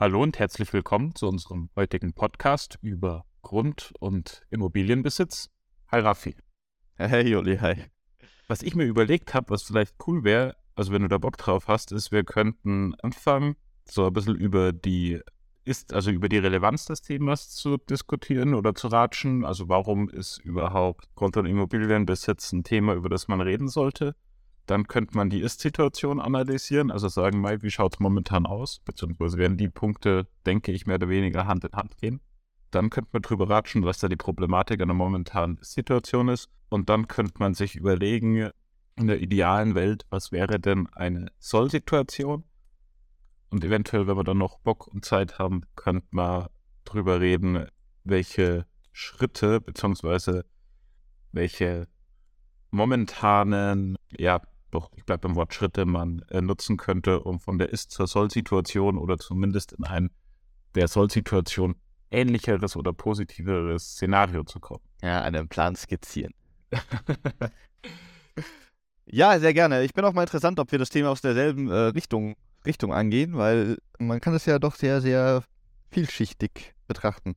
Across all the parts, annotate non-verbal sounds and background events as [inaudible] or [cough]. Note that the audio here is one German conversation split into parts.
Hallo und herzlich willkommen zu unserem heutigen Podcast über Grund- und Immobilienbesitz. Hi Raffi. Hey Juli, hi. Was ich mir überlegt habe, was vielleicht cool wäre, also wenn du da Bock drauf hast, ist, wir könnten anfangen, so ein bisschen über die ist, also über die Relevanz des Themas zu diskutieren oder zu ratschen. Also warum ist überhaupt Grund- und Immobilienbesitz ein Thema, über das man reden sollte? Dann könnte man die Ist-Situation analysieren, also sagen, Mai, wie schaut es momentan aus? Beziehungsweise werden die Punkte, denke ich, mehr oder weniger Hand in Hand gehen. Dann könnte man drüber ratschen, was da die Problematik einer momentanen Situation ist. Und dann könnte man sich überlegen, in der idealen Welt, was wäre denn eine Soll-Situation? Und eventuell, wenn wir dann noch Bock und Zeit haben, könnte man drüber reden, welche Schritte beziehungsweise welche momentanen, ja, doch, ich bleibe beim Wort Schritte, man äh, nutzen könnte, um von der Ist- zur Soll-Situation oder zumindest in ein der Soll-Situation ähnlicheres oder positiveres Szenario zu kommen. Ja, einen Plan skizzieren. [laughs] ja, sehr gerne. Ich bin auch mal interessant, ob wir das Thema aus derselben äh, Richtung, Richtung angehen, weil man kann es ja doch sehr, sehr vielschichtig betrachten.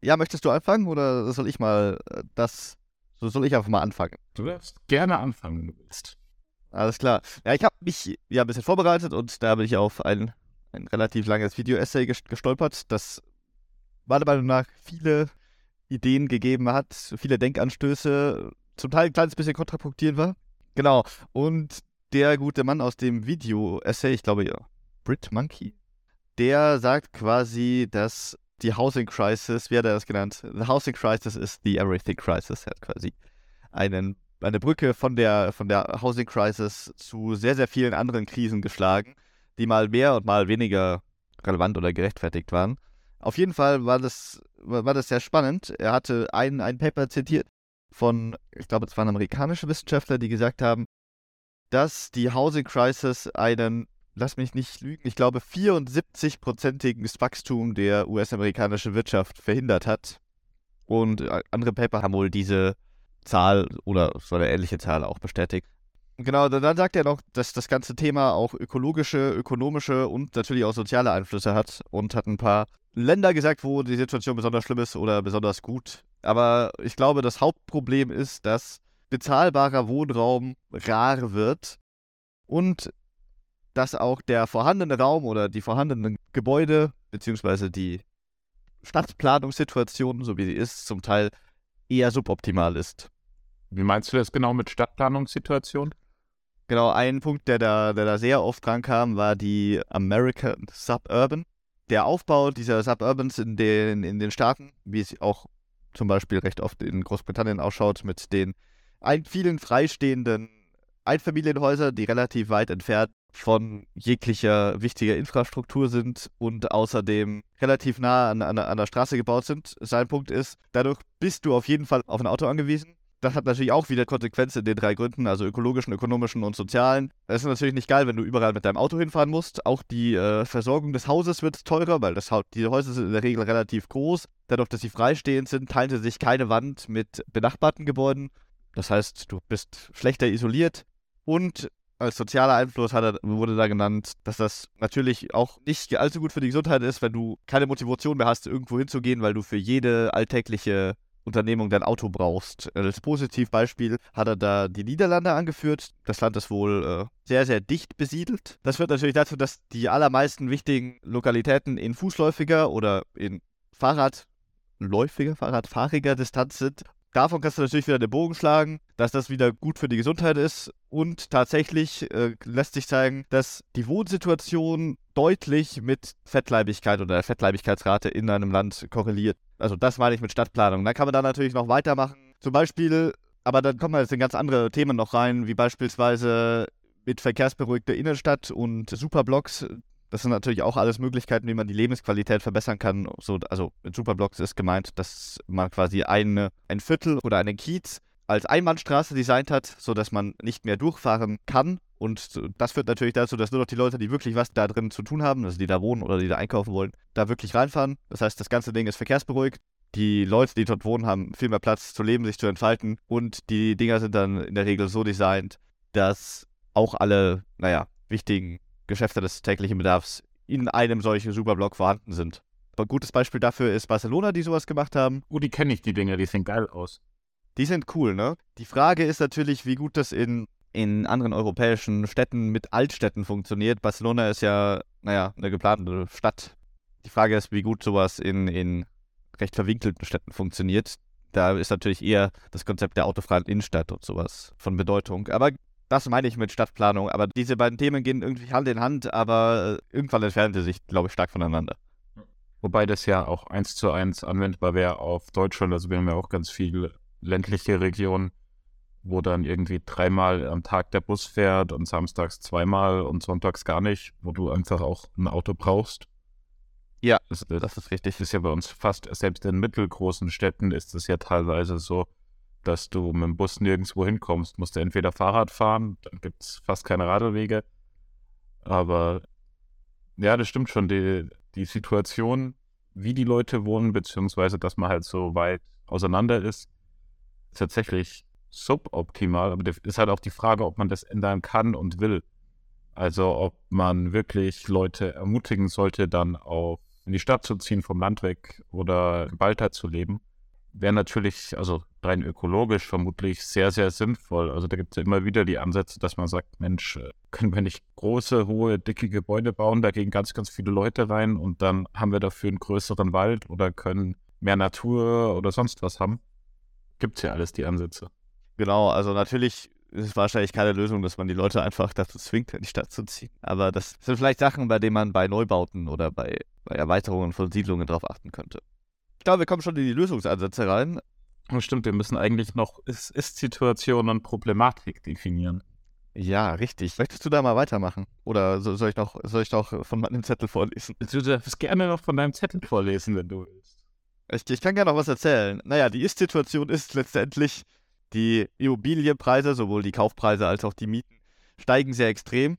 Ja, möchtest du anfangen oder soll ich mal äh, das, so soll ich einfach mal anfangen? Du darfst gerne anfangen, wenn du willst. Alles klar. Ja, ich habe mich ja ein bisschen vorbereitet und da bin ich auf ein, ein relativ langes Video-Essay gestolpert, das meiner Meinung nach viele Ideen gegeben hat, viele Denkanstöße, zum Teil ein kleines bisschen kontraproduktiv war. Genau. Und der gute Mann aus dem Video-Essay, ich glaube ja, Brit Monkey, der sagt quasi, dass die Housing Crisis, wie hat er das genannt? The Housing Crisis is the Everything Crisis. Hat quasi einen, eine Brücke von der, von der Housing Crisis zu sehr, sehr vielen anderen Krisen geschlagen, die mal mehr und mal weniger relevant oder gerechtfertigt waren. Auf jeden Fall war das, war das sehr spannend. Er hatte ein, ein Paper zitiert von, ich glaube, es waren amerikanische Wissenschaftler, die gesagt haben, dass die Housing Crisis einen, lass mich nicht lügen, ich glaube 74-prozentiges Wachstum der US-amerikanischen Wirtschaft verhindert hat. Und äh, andere Paper haben wohl diese Zahl oder so eine ähnliche Zahl auch bestätigt. Genau, dann sagt er noch, dass das ganze Thema auch ökologische, ökonomische und natürlich auch soziale Einflüsse hat und hat ein paar Länder gesagt, wo die Situation besonders schlimm ist oder besonders gut. Aber ich glaube, das Hauptproblem ist, dass bezahlbarer Wohnraum rar wird und dass auch der vorhandene Raum oder die vorhandenen Gebäude beziehungsweise die Stadtplanungssituation, so wie sie ist, zum Teil eher suboptimal ist. Wie meinst du das genau mit Stadtplanungssituation? Genau, ein Punkt, der da, der da sehr oft dran kam, war die American Suburban. Der Aufbau dieser Suburbans in den, in den Staaten, wie es auch zum Beispiel recht oft in Großbritannien ausschaut, mit den ein, vielen freistehenden Einfamilienhäusern, die relativ weit entfernt von jeglicher wichtiger Infrastruktur sind und außerdem relativ nah an, an, an der Straße gebaut sind. Sein Punkt ist, dadurch bist du auf jeden Fall auf ein Auto angewiesen. Das hat natürlich auch wieder Konsequenzen in den drei Gründen, also ökologischen, ökonomischen und sozialen. Es ist natürlich nicht geil, wenn du überall mit deinem Auto hinfahren musst. Auch die äh, Versorgung des Hauses wird teurer, weil das, die Häuser sind in der Regel relativ groß. Dadurch, dass sie freistehend sind, teilen sie sich keine Wand mit benachbarten Gebäuden. Das heißt, du bist schlechter isoliert. Und als sozialer Einfluss er, wurde da genannt, dass das natürlich auch nicht allzu gut für die Gesundheit ist, wenn du keine Motivation mehr hast, irgendwo hinzugehen, weil du für jede alltägliche Unternehmung dein Auto brauchst. Als Positivbeispiel hat er da die Niederlande angeführt. Das Land ist wohl äh, sehr, sehr dicht besiedelt. Das führt natürlich dazu, dass die allermeisten wichtigen Lokalitäten in fußläufiger oder in Fahrradläufiger, Fahrradfahriger Distanz sind Davon kannst du natürlich wieder den Bogen schlagen, dass das wieder gut für die Gesundheit ist. Und tatsächlich äh, lässt sich zeigen, dass die Wohnsituation deutlich mit Fettleibigkeit oder der Fettleibigkeitsrate in einem Land korreliert. Also das meine ich mit Stadtplanung. Dann kann man da natürlich noch weitermachen. Zum Beispiel, aber dann kommen jetzt in ganz andere Themen noch rein, wie beispielsweise mit verkehrsberuhigter Innenstadt und Superblocks. Das sind natürlich auch alles Möglichkeiten, wie man die Lebensqualität verbessern kann. So, also mit Superblocks ist gemeint, dass man quasi eine, ein Viertel oder einen Kiez als Einbahnstraße designt hat, sodass man nicht mehr durchfahren kann. Und das führt natürlich dazu, dass nur noch die Leute, die wirklich was da drin zu tun haben, also die da wohnen oder die da einkaufen wollen, da wirklich reinfahren. Das heißt, das ganze Ding ist verkehrsberuhigt. Die Leute, die dort wohnen, haben viel mehr Platz zu leben, sich zu entfalten. Und die Dinger sind dann in der Regel so designt, dass auch alle, naja, wichtigen Geschäfte des täglichen Bedarfs in einem solchen Superblock vorhanden sind. Ein gutes Beispiel dafür ist Barcelona, die sowas gemacht haben. Oh, die kenne ich, die Dinger, die sehen geil aus. Die sind cool, ne? Die Frage ist natürlich, wie gut das in, in anderen europäischen Städten mit Altstädten funktioniert. Barcelona ist ja, naja, eine geplante Stadt. Die Frage ist, wie gut sowas in, in recht verwinkelten Städten funktioniert. Da ist natürlich eher das Konzept der autofreien Innenstadt und sowas von Bedeutung. Aber das meine ich mit Stadtplanung. Aber diese beiden Themen gehen irgendwie Hand in Hand, aber irgendwann entfernen sie sich, glaube ich, stark voneinander. Wobei das ja auch eins zu eins anwendbar wäre auf Deutschland. Also wir haben ja auch ganz viele ländliche Regionen, wo dann irgendwie dreimal am Tag der Bus fährt und samstags zweimal und sonntags gar nicht, wo du einfach auch ein Auto brauchst. Ja, das, das ist richtig. Das ist ja bei uns fast, selbst in mittelgroßen Städten ist es ja teilweise so, dass du mit dem Bus nirgendwo hinkommst. Musst du entweder Fahrrad fahren, dann gibt es fast keine Radwege. Aber ja, das stimmt schon. Die, die Situation, wie die Leute wohnen, beziehungsweise dass man halt so weit auseinander ist, ist tatsächlich suboptimal. Aber das ist halt auch die Frage, ob man das ändern kann und will. Also ob man wirklich Leute ermutigen sollte, dann auf in die Stadt zu ziehen, vom Land weg oder Wald zu leben, wäre natürlich, also rein ökologisch vermutlich sehr, sehr sinnvoll. Also da gibt es ja immer wieder die Ansätze, dass man sagt, Mensch, äh, können wir nicht große, hohe, dicke Gebäude bauen, da gehen ganz, ganz viele Leute rein und dann haben wir dafür einen größeren Wald oder können mehr Natur oder sonst was haben. Gibt es ja alles, die Ansätze. Genau, also natürlich ist es wahrscheinlich keine Lösung, dass man die Leute einfach dazu zwingt, in die Stadt zu ziehen. Aber das sind vielleicht Sachen, bei denen man bei Neubauten oder bei, bei Erweiterungen von Siedlungen darauf achten könnte. Ich glaube, wir kommen schon in die Lösungsansätze rein. Stimmt, wir müssen eigentlich noch Ist-Situation und Problematik definieren. Ja, richtig. Möchtest du da mal weitermachen? Oder soll ich noch, soll ich noch von meinem Zettel vorlesen? Du darfst gerne noch von deinem Zettel vorlesen, wenn du willst. Ich, ich kann gerne noch was erzählen. Naja, die Ist-Situation ist letztendlich, die Immobilienpreise, sowohl die Kaufpreise als auch die Mieten, steigen sehr extrem.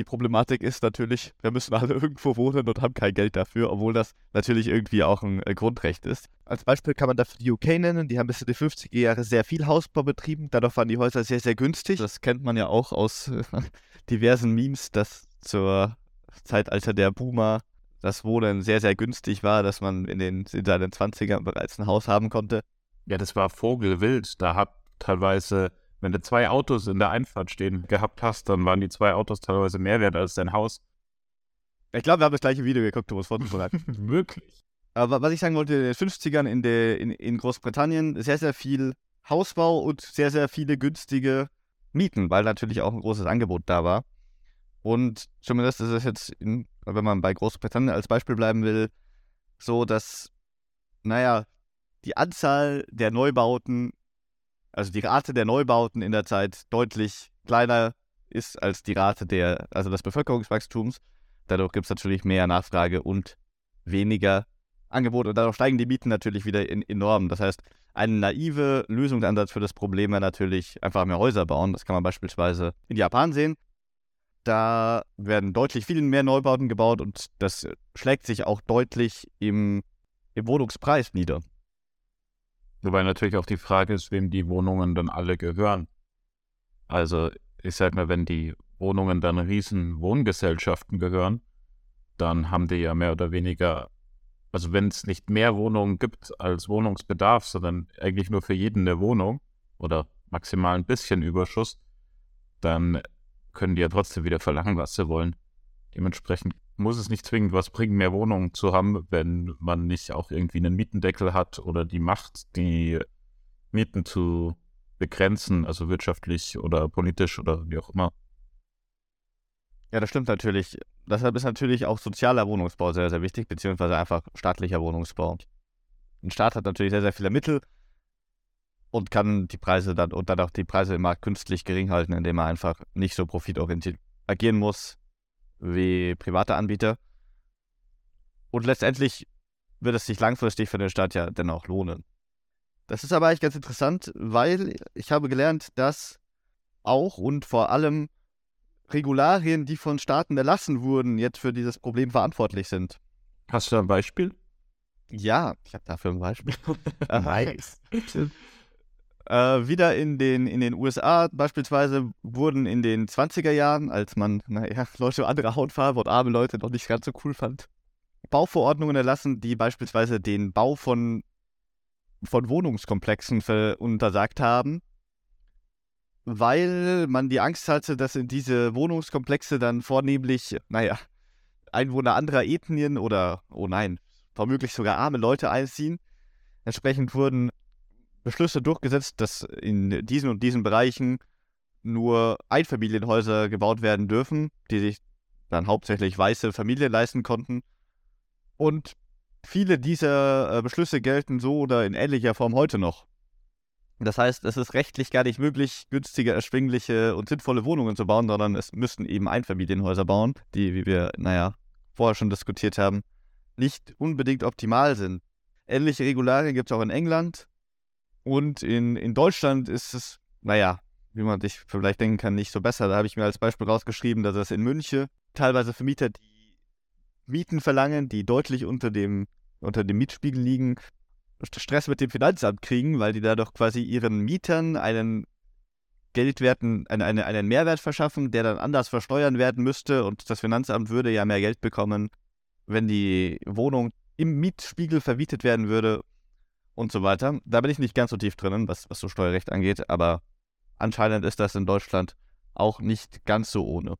Die Problematik ist natürlich, wir müssen alle [laughs] irgendwo wohnen und haben kein Geld dafür, obwohl das natürlich irgendwie auch ein äh, Grundrecht ist. Als Beispiel kann man dafür die UK nennen. Die haben bis in die 50er Jahre sehr viel Hausbau betrieben. Dadurch waren die Häuser sehr, sehr günstig. Das kennt man ja auch aus [laughs] diversen Memes, dass zur Zeitalter der Boomer das Wohnen sehr, sehr günstig war, dass man in, den, in seinen 20ern bereits ein Haus haben konnte. Ja, das war Vogelwild. Da hat teilweise, wenn du zwei Autos in der Einfahrt stehen gehabt hast, dann waren die zwei Autos teilweise mehr wert als dein Haus. Ich glaube, wir haben das gleiche Video geguckt, vorhin gesagt [laughs] Wirklich. Aber was ich sagen wollte, in den 50ern in, der, in, in Großbritannien sehr, sehr viel Hausbau und sehr, sehr viele günstige Mieten, weil natürlich auch ein großes Angebot da war. Und zumindest ist es jetzt, in, wenn man bei Großbritannien als Beispiel bleiben will, so, dass, naja, die Anzahl der Neubauten also die Rate der Neubauten in der Zeit deutlich kleiner ist als die Rate der, also des Bevölkerungswachstums. Dadurch gibt es natürlich mehr Nachfrage und weniger Angebot und dadurch steigen die Mieten natürlich wieder in, enorm. Das heißt, ein naive Lösungsansatz für das Problem wäre natürlich einfach mehr Häuser bauen. Das kann man beispielsweise in Japan sehen. Da werden deutlich viel mehr Neubauten gebaut und das schlägt sich auch deutlich im, im Wohnungspreis nieder. Wobei natürlich auch die Frage ist, wem die Wohnungen dann alle gehören. Also, ich sag mal, wenn die Wohnungen dann riesen Wohngesellschaften gehören, dann haben die ja mehr oder weniger, also wenn es nicht mehr Wohnungen gibt als Wohnungsbedarf, sondern eigentlich nur für jeden eine Wohnung oder maximal ein bisschen Überschuss, dann können die ja trotzdem wieder verlangen, was sie wollen. Dementsprechend muss es nicht zwingend was bringen, mehr Wohnungen zu haben, wenn man nicht auch irgendwie einen Mietendeckel hat oder die Macht, die Mieten zu begrenzen, also wirtschaftlich oder politisch oder wie auch immer. Ja, das stimmt natürlich. Deshalb ist natürlich auch sozialer Wohnungsbau sehr, sehr wichtig, beziehungsweise einfach staatlicher Wohnungsbau. Ein Staat hat natürlich sehr, sehr viele Mittel und kann die Preise dann und dann auch die Preise im Markt künstlich gering halten, indem er einfach nicht so profitorientiert agieren muss, wie private Anbieter. Und letztendlich wird es sich langfristig für den Staat ja dennoch lohnen. Das ist aber eigentlich ganz interessant, weil ich habe gelernt, dass auch und vor allem Regularien, die von Staaten erlassen wurden, jetzt für dieses Problem verantwortlich sind. Hast du ein Beispiel? Ja, ich habe dafür ein Beispiel. [laughs] [laughs] nice. [laughs] Äh, wieder in den, in den USA beispielsweise wurden in den 20er Jahren, als man, naja, [laughs] Leute anderer Hautfarbe und arme Leute noch nicht ganz so cool fand, Bauverordnungen erlassen, die beispielsweise den Bau von, von Wohnungskomplexen untersagt haben, weil man die Angst hatte, dass in diese Wohnungskomplexe dann vornehmlich, naja, Einwohner anderer Ethnien oder, oh nein, womöglich sogar arme Leute einziehen. Entsprechend wurden Beschlüsse durchgesetzt, dass in diesen und diesen Bereichen nur Einfamilienhäuser gebaut werden dürfen, die sich dann hauptsächlich weiße Familien leisten konnten. Und viele dieser äh, Beschlüsse gelten so oder in ähnlicher Form heute noch. Das heißt, es ist rechtlich gar nicht möglich, günstige, erschwingliche und sinnvolle Wohnungen zu bauen, sondern es müssten eben Einfamilienhäuser bauen, die, wie wir, naja, vorher schon diskutiert haben, nicht unbedingt optimal sind. Ähnliche Regularien gibt es auch in England. Und in, in Deutschland ist es, naja, wie man sich vielleicht denken kann, nicht so besser. Da habe ich mir als Beispiel rausgeschrieben, dass es in München teilweise Vermieter, die Mieten verlangen, die deutlich unter dem, unter dem Mietspiegel liegen, Stress mit dem Finanzamt kriegen, weil die dadurch quasi ihren Mietern einen Geldwerten, eine, eine, einen Mehrwert verschaffen, der dann anders versteuern werden müsste und das Finanzamt würde ja mehr Geld bekommen, wenn die Wohnung im Mietspiegel vermietet werden würde und so weiter. Da bin ich nicht ganz so tief drinnen, was, was so Steuerrecht angeht, aber anscheinend ist das in Deutschland auch nicht ganz so ohne.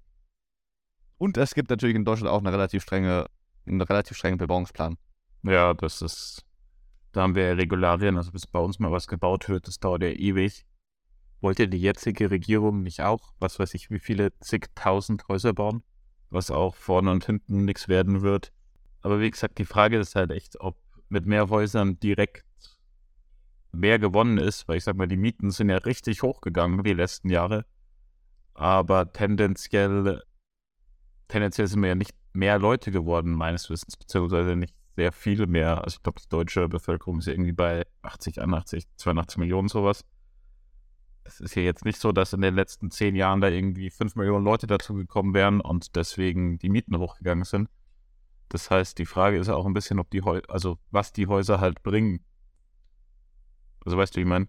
Und es gibt natürlich in Deutschland auch eine relativ strenge, einen relativ strengen Bebauungsplan. Ja, das ist da haben wir ja Regularien, also bis bei uns mal was gebaut wird, das dauert ja ewig. Wollte die jetzige Regierung nicht auch, was weiß ich, wie viele zigtausend Häuser bauen, was auch vorne und hinten nichts werden wird. Aber wie gesagt, die Frage ist halt echt, ob mit mehr Häusern direkt mehr gewonnen ist, weil ich sag mal, die Mieten sind ja richtig hochgegangen die letzten Jahre. Aber tendenziell, tendenziell sind wir ja nicht mehr Leute geworden, meines Wissens, beziehungsweise nicht sehr viel mehr. Also ich glaube, die deutsche Bevölkerung ist irgendwie bei 80, 81, 82 Millionen sowas. Es ist ja jetzt nicht so, dass in den letzten zehn Jahren da irgendwie 5 Millionen Leute dazu gekommen wären und deswegen die Mieten hochgegangen sind. Das heißt, die Frage ist auch ein bisschen, ob die Häuser, also was die Häuser halt bringen. Also weißt du, wie ich meine?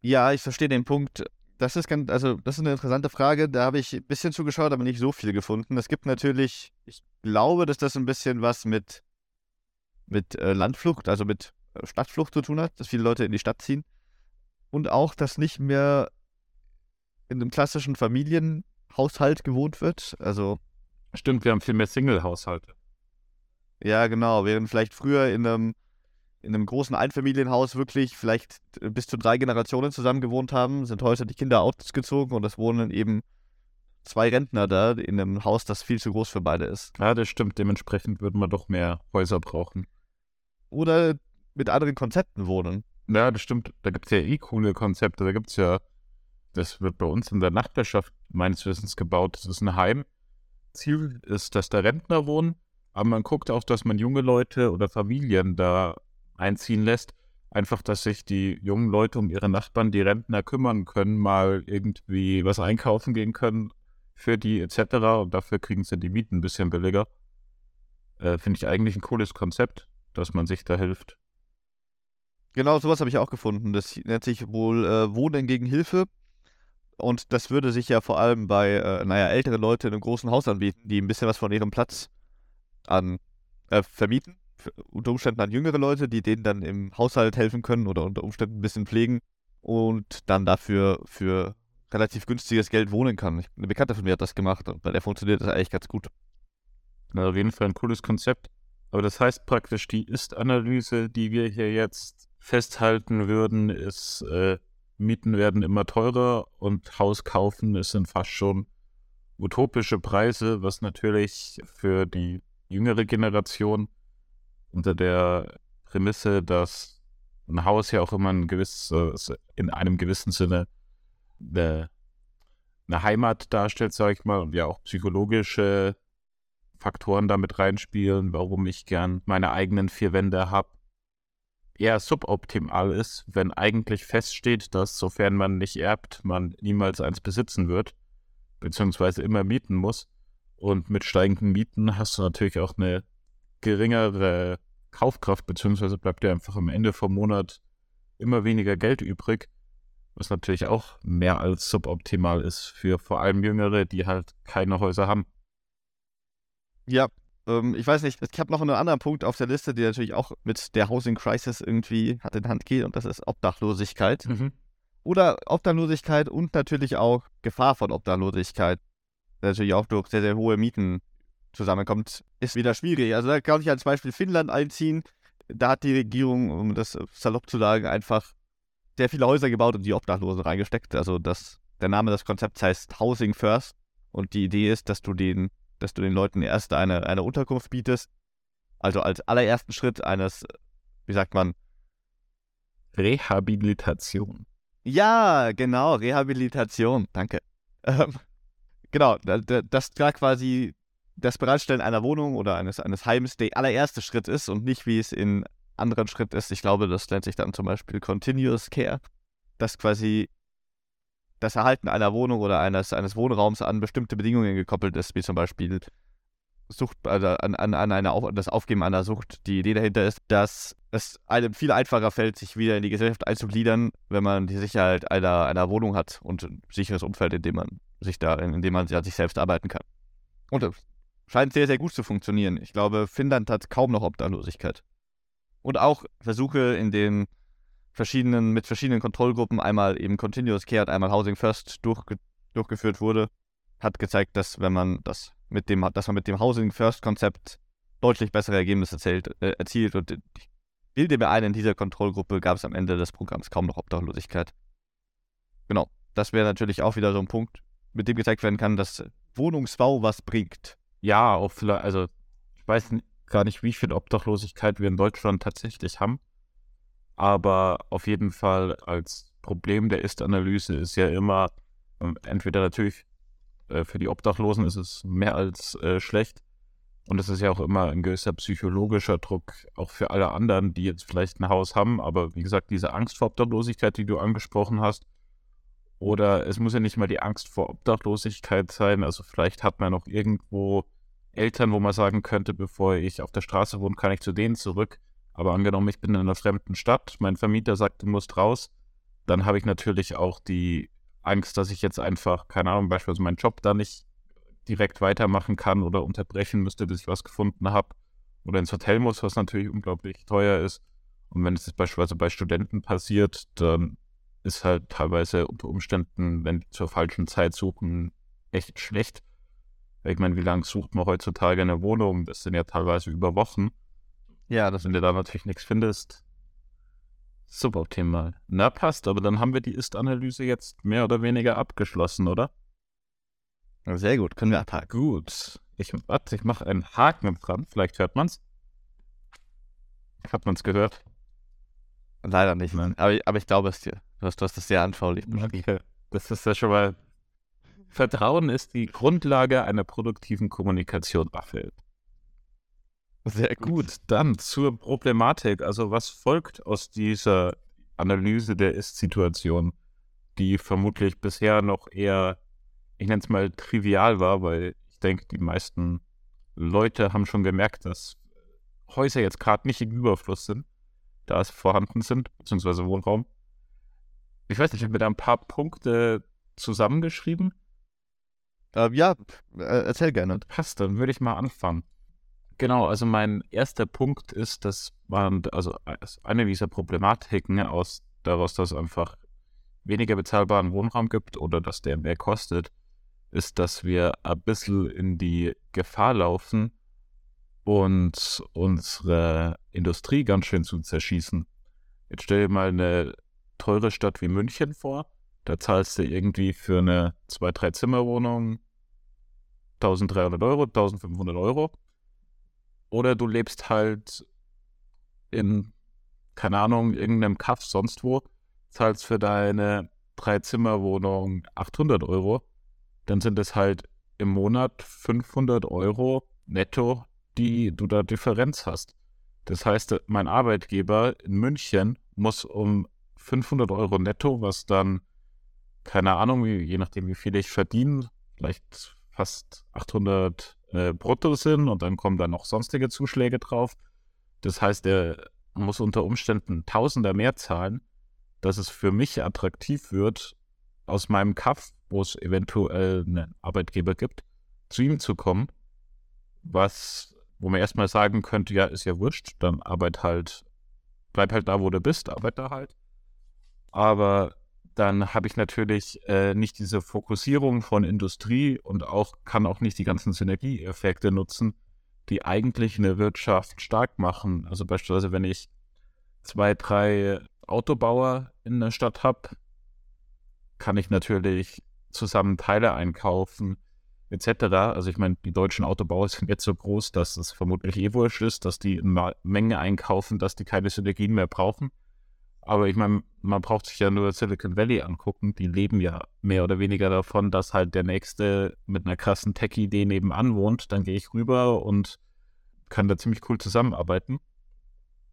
Ja, ich verstehe den Punkt. Das ist ganz, also das ist eine interessante Frage. Da habe ich ein bisschen zugeschaut, aber nicht so viel gefunden. Es gibt natürlich, ich glaube, dass das ein bisschen was mit, mit äh, Landflucht, also mit äh, Stadtflucht zu tun hat, dass viele Leute in die Stadt ziehen. Und auch, dass nicht mehr in einem klassischen Familienhaushalt gewohnt wird. Also. Stimmt, wir haben viel mehr Single-Haushalte. Ja, genau. Während vielleicht früher in einem, in einem großen Einfamilienhaus wirklich vielleicht bis zu drei Generationen zusammen gewohnt haben, sind heute die Kinder ausgezogen und es wohnen eben zwei Rentner da in einem Haus, das viel zu groß für beide ist. Ja, das stimmt. Dementsprechend würden wir doch mehr Häuser brauchen. Oder mit anderen Konzepten wohnen. Ja, das stimmt. Da gibt es ja eh coole Konzepte. Da gibt es ja, das wird bei uns in der Nachbarschaft meines Wissens gebaut. Das ist ein Heim. Ziel ist, dass da Rentner wohnen. Aber man guckt auch, dass man junge Leute oder Familien da einziehen lässt. Einfach, dass sich die jungen Leute um ihre Nachbarn, die Rentner kümmern können, mal irgendwie was einkaufen gehen können für die etc. Und dafür kriegen sie die Mieten ein bisschen billiger. Äh, Finde ich eigentlich ein cooles Konzept, dass man sich da hilft. Genau, sowas habe ich auch gefunden. Das nennt sich wohl äh, Wohnen gegen Hilfe. Und das würde sich ja vor allem bei, äh, naja, älteren Leuten in einem großen Haus anbieten, die ein bisschen was von ihrem Platz an äh, vermieten. Für, unter Umständen an jüngere Leute, die denen dann im Haushalt helfen können oder unter Umständen ein bisschen pflegen und dann dafür für relativ günstiges Geld wohnen kann. Eine Bekannte von mir hat das gemacht und bei der funktioniert das eigentlich ganz gut. Na, auf jeden Fall ein cooles Konzept. Aber das heißt praktisch, die Ist-Analyse, die wir hier jetzt festhalten würden, ist, äh, Mieten werden immer teurer und Haus kaufen ist sind fast schon utopische Preise, was natürlich für die jüngere Generation unter der Prämisse, dass ein Haus ja auch immer ein gewisses, in einem gewissen Sinne eine, eine Heimat darstellt, sage ich mal, und ja auch psychologische Faktoren damit reinspielen, warum ich gern meine eigenen vier Wände habe, eher suboptimal ist, wenn eigentlich feststeht, dass sofern man nicht erbt, man niemals eins besitzen wird, beziehungsweise immer mieten muss. Und mit steigenden Mieten hast du natürlich auch eine geringere Kaufkraft, beziehungsweise bleibt dir einfach am Ende vom Monat immer weniger Geld übrig, was natürlich auch mehr als suboptimal ist für vor allem Jüngere, die halt keine Häuser haben. Ja, ähm, ich weiß nicht, ich habe noch einen anderen Punkt auf der Liste, der natürlich auch mit der Housing Crisis irgendwie Hand in Hand geht und das ist Obdachlosigkeit. Mhm. Oder Obdachlosigkeit und natürlich auch Gefahr von Obdachlosigkeit, der natürlich auch durch sehr, sehr hohe Mieten zusammenkommt, ist wieder schwierig. Also da kann ich als Beispiel Finnland einziehen. Da hat die Regierung, um das salopp zu sagen, einfach sehr viele Häuser gebaut und die Obdachlosen reingesteckt. Also das, der Name des Konzepts heißt Housing First. Und die Idee ist, dass du den, dass du den Leuten erst eine, eine Unterkunft bietest. Also als allerersten Schritt eines, wie sagt man? Rehabilitation. Ja, genau, Rehabilitation. Danke. [laughs] Ähm, genau, dass da quasi das Bereitstellen einer Wohnung oder eines, eines Heims der allererste Schritt ist und nicht wie es in anderen Schritten ist. Ich glaube, das nennt sich dann zum Beispiel Continuous Care, dass quasi das Erhalten einer Wohnung oder eines, eines Wohnraums an bestimmte Bedingungen gekoppelt ist, wie zum Beispiel Sucht, also an, an, an eine, das Aufgeben einer Sucht. Die Idee dahinter ist, dass es einem viel einfacher fällt, sich wieder in die Gesellschaft einzugliedern, wenn man die Sicherheit einer, einer Wohnung hat und ein sicheres Umfeld, in dem man sich da, in dem man an sich selbst arbeiten kann. Und scheint sehr, sehr gut zu funktionieren. Ich glaube, Finnland hat kaum noch Obdachlosigkeit. Und auch Versuche in den verschiedenen, mit verschiedenen Kontrollgruppen, einmal eben Continuous Care und einmal Housing First durchge durchgeführt wurde, hat gezeigt, dass wenn man das mit dem, dass man mit dem Housing First Konzept deutlich bessere Ergebnisse erzählt, äh, erzielt. Und ich bilde mir ein, in dieser Kontrollgruppe gab es am Ende des Programms kaum noch Obdachlosigkeit. Genau. Das wäre natürlich auch wieder so ein Punkt, mit dem gezeigt werden kann, dass Wohnungsbau was bringt ja, auch vielleicht, also ich weiß gar nicht, wie viel Obdachlosigkeit wir in Deutschland tatsächlich haben. Aber auf jeden Fall als Problem der Ist-Analyse ist ja immer, ähm, entweder natürlich äh, für die Obdachlosen ist es mehr als äh, schlecht. Und es ist ja auch immer ein gewisser psychologischer Druck, auch für alle anderen, die jetzt vielleicht ein Haus haben. Aber wie gesagt, diese Angst vor Obdachlosigkeit, die du angesprochen hast, oder es muss ja nicht mal die Angst vor Obdachlosigkeit sein. Also vielleicht hat man noch irgendwo Eltern, wo man sagen könnte, bevor ich auf der Straße wohne, kann ich zu denen zurück. Aber angenommen, ich bin in einer fremden Stadt, mein Vermieter sagt, du musst raus, dann habe ich natürlich auch die Angst, dass ich jetzt einfach, keine Ahnung, beispielsweise meinen Job da nicht direkt weitermachen kann oder unterbrechen müsste, bis ich was gefunden habe. Oder ins Hotel muss, was natürlich unglaublich teuer ist. Und wenn es beispielsweise bei Studenten passiert, dann ist halt teilweise unter Umständen, wenn die zur falschen Zeit suchen, echt schlecht. Ich meine, wie lange sucht man heutzutage eine Wohnung? Das sind ja teilweise über Wochen. Ja, dass wenn du da natürlich nichts findest, suboptimal. Na, passt, aber dann haben wir die Ist-Analyse jetzt mehr oder weniger abgeschlossen, oder? Sehr gut, können wir abhaken. Gut. Ich, warte, ich mache einen Haken dran. Vielleicht hört man's. Hat man's gehört? Leider nicht, Nein. Aber, aber ich glaube es dir. Du hast, du hast das sehr anschaulich beschrieben. Das ist ja schon mal Vertrauen ist die Grundlage einer produktiven Kommunikation, Raphael. Sehr gut. Dann zur Problematik. Also was folgt aus dieser Analyse der Ist-Situation, die vermutlich bisher noch eher, ich nenne es mal, trivial war, weil ich denke, die meisten Leute haben schon gemerkt, dass Häuser jetzt gerade nicht im Überfluss sind, da es vorhanden sind, beziehungsweise Wohnraum. Ich weiß nicht, ich habe mir da ein paar Punkte zusammengeschrieben äh, ja, äh, erzähl gerne. Passt, dann würde ich mal anfangen. Genau, also mein erster Punkt ist, dass man, also eine dieser Problematiken aus daraus, dass es einfach weniger bezahlbaren Wohnraum gibt oder dass der mehr kostet, ist, dass wir ein bisschen in die Gefahr laufen und unsere Industrie ganz schön zu zerschießen. Jetzt stell dir mal eine teure Stadt wie München vor. Da zahlst du irgendwie für eine zwei, drei Zimmerwohnung 1300 Euro, 1500 Euro. Oder du lebst halt in, keine Ahnung, irgendeinem Kaff sonst wo, zahlst für deine Drei-Zimmer-Wohnung 800 Euro. Dann sind es halt im Monat 500 Euro netto, die du da Differenz hast. Das heißt, mein Arbeitgeber in München muss um 500 Euro netto, was dann, keine Ahnung, je nachdem, wie viel ich verdiene, vielleicht fast 800 äh, brutto sind und dann kommen da noch sonstige Zuschläge drauf. Das heißt, er muss unter Umständen Tausender mehr zahlen, dass es für mich attraktiv wird, aus meinem Kaff, wo es eventuell einen Arbeitgeber gibt, zu ihm zu kommen, was, wo man erstmal sagen könnte, ja, ist ja wurscht, dann arbeit halt, bleib halt da, wo du bist, arbeit da halt. Aber dann habe ich natürlich äh, nicht diese Fokussierung von Industrie und auch kann auch nicht die ganzen Synergieeffekte nutzen, die eigentlich eine Wirtschaft stark machen. Also beispielsweise, wenn ich zwei, drei Autobauer in der Stadt habe, kann ich natürlich zusammen Teile einkaufen, etc. Also ich meine, die deutschen Autobauer sind jetzt so groß, dass es vermutlich eh wurscht ist, dass die eine Menge einkaufen, dass die keine Synergien mehr brauchen. Aber ich meine, man braucht sich ja nur Silicon Valley angucken. Die leben ja mehr oder weniger davon, dass halt der Nächste mit einer krassen Tech-Idee nebenan wohnt. Dann gehe ich rüber und kann da ziemlich cool zusammenarbeiten.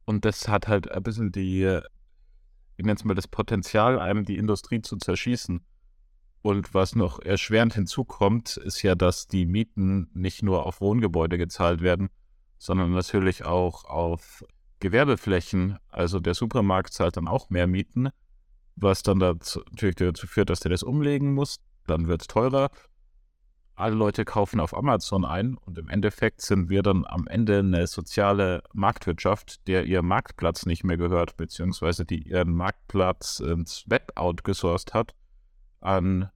Und das hat halt ein bisschen die, ich nenne es mal das Potenzial, einem die Industrie zu zerschießen. Und was noch erschwerend hinzukommt, ist ja, dass die Mieten nicht nur auf Wohngebäude gezahlt werden, sondern natürlich auch auf Gewerbeflächen, also der Supermarkt zahlt dann auch mehr Mieten, was dann dazu, natürlich dazu führt, dass der das umlegen muss. Dann wird es teurer. Alle Leute kaufen auf Amazon ein und im Endeffekt sind wir dann am Ende eine soziale Marktwirtschaft, der ihr Marktplatz nicht mehr gehört, beziehungsweise die ihren Marktplatz ins Web outgesourced hat an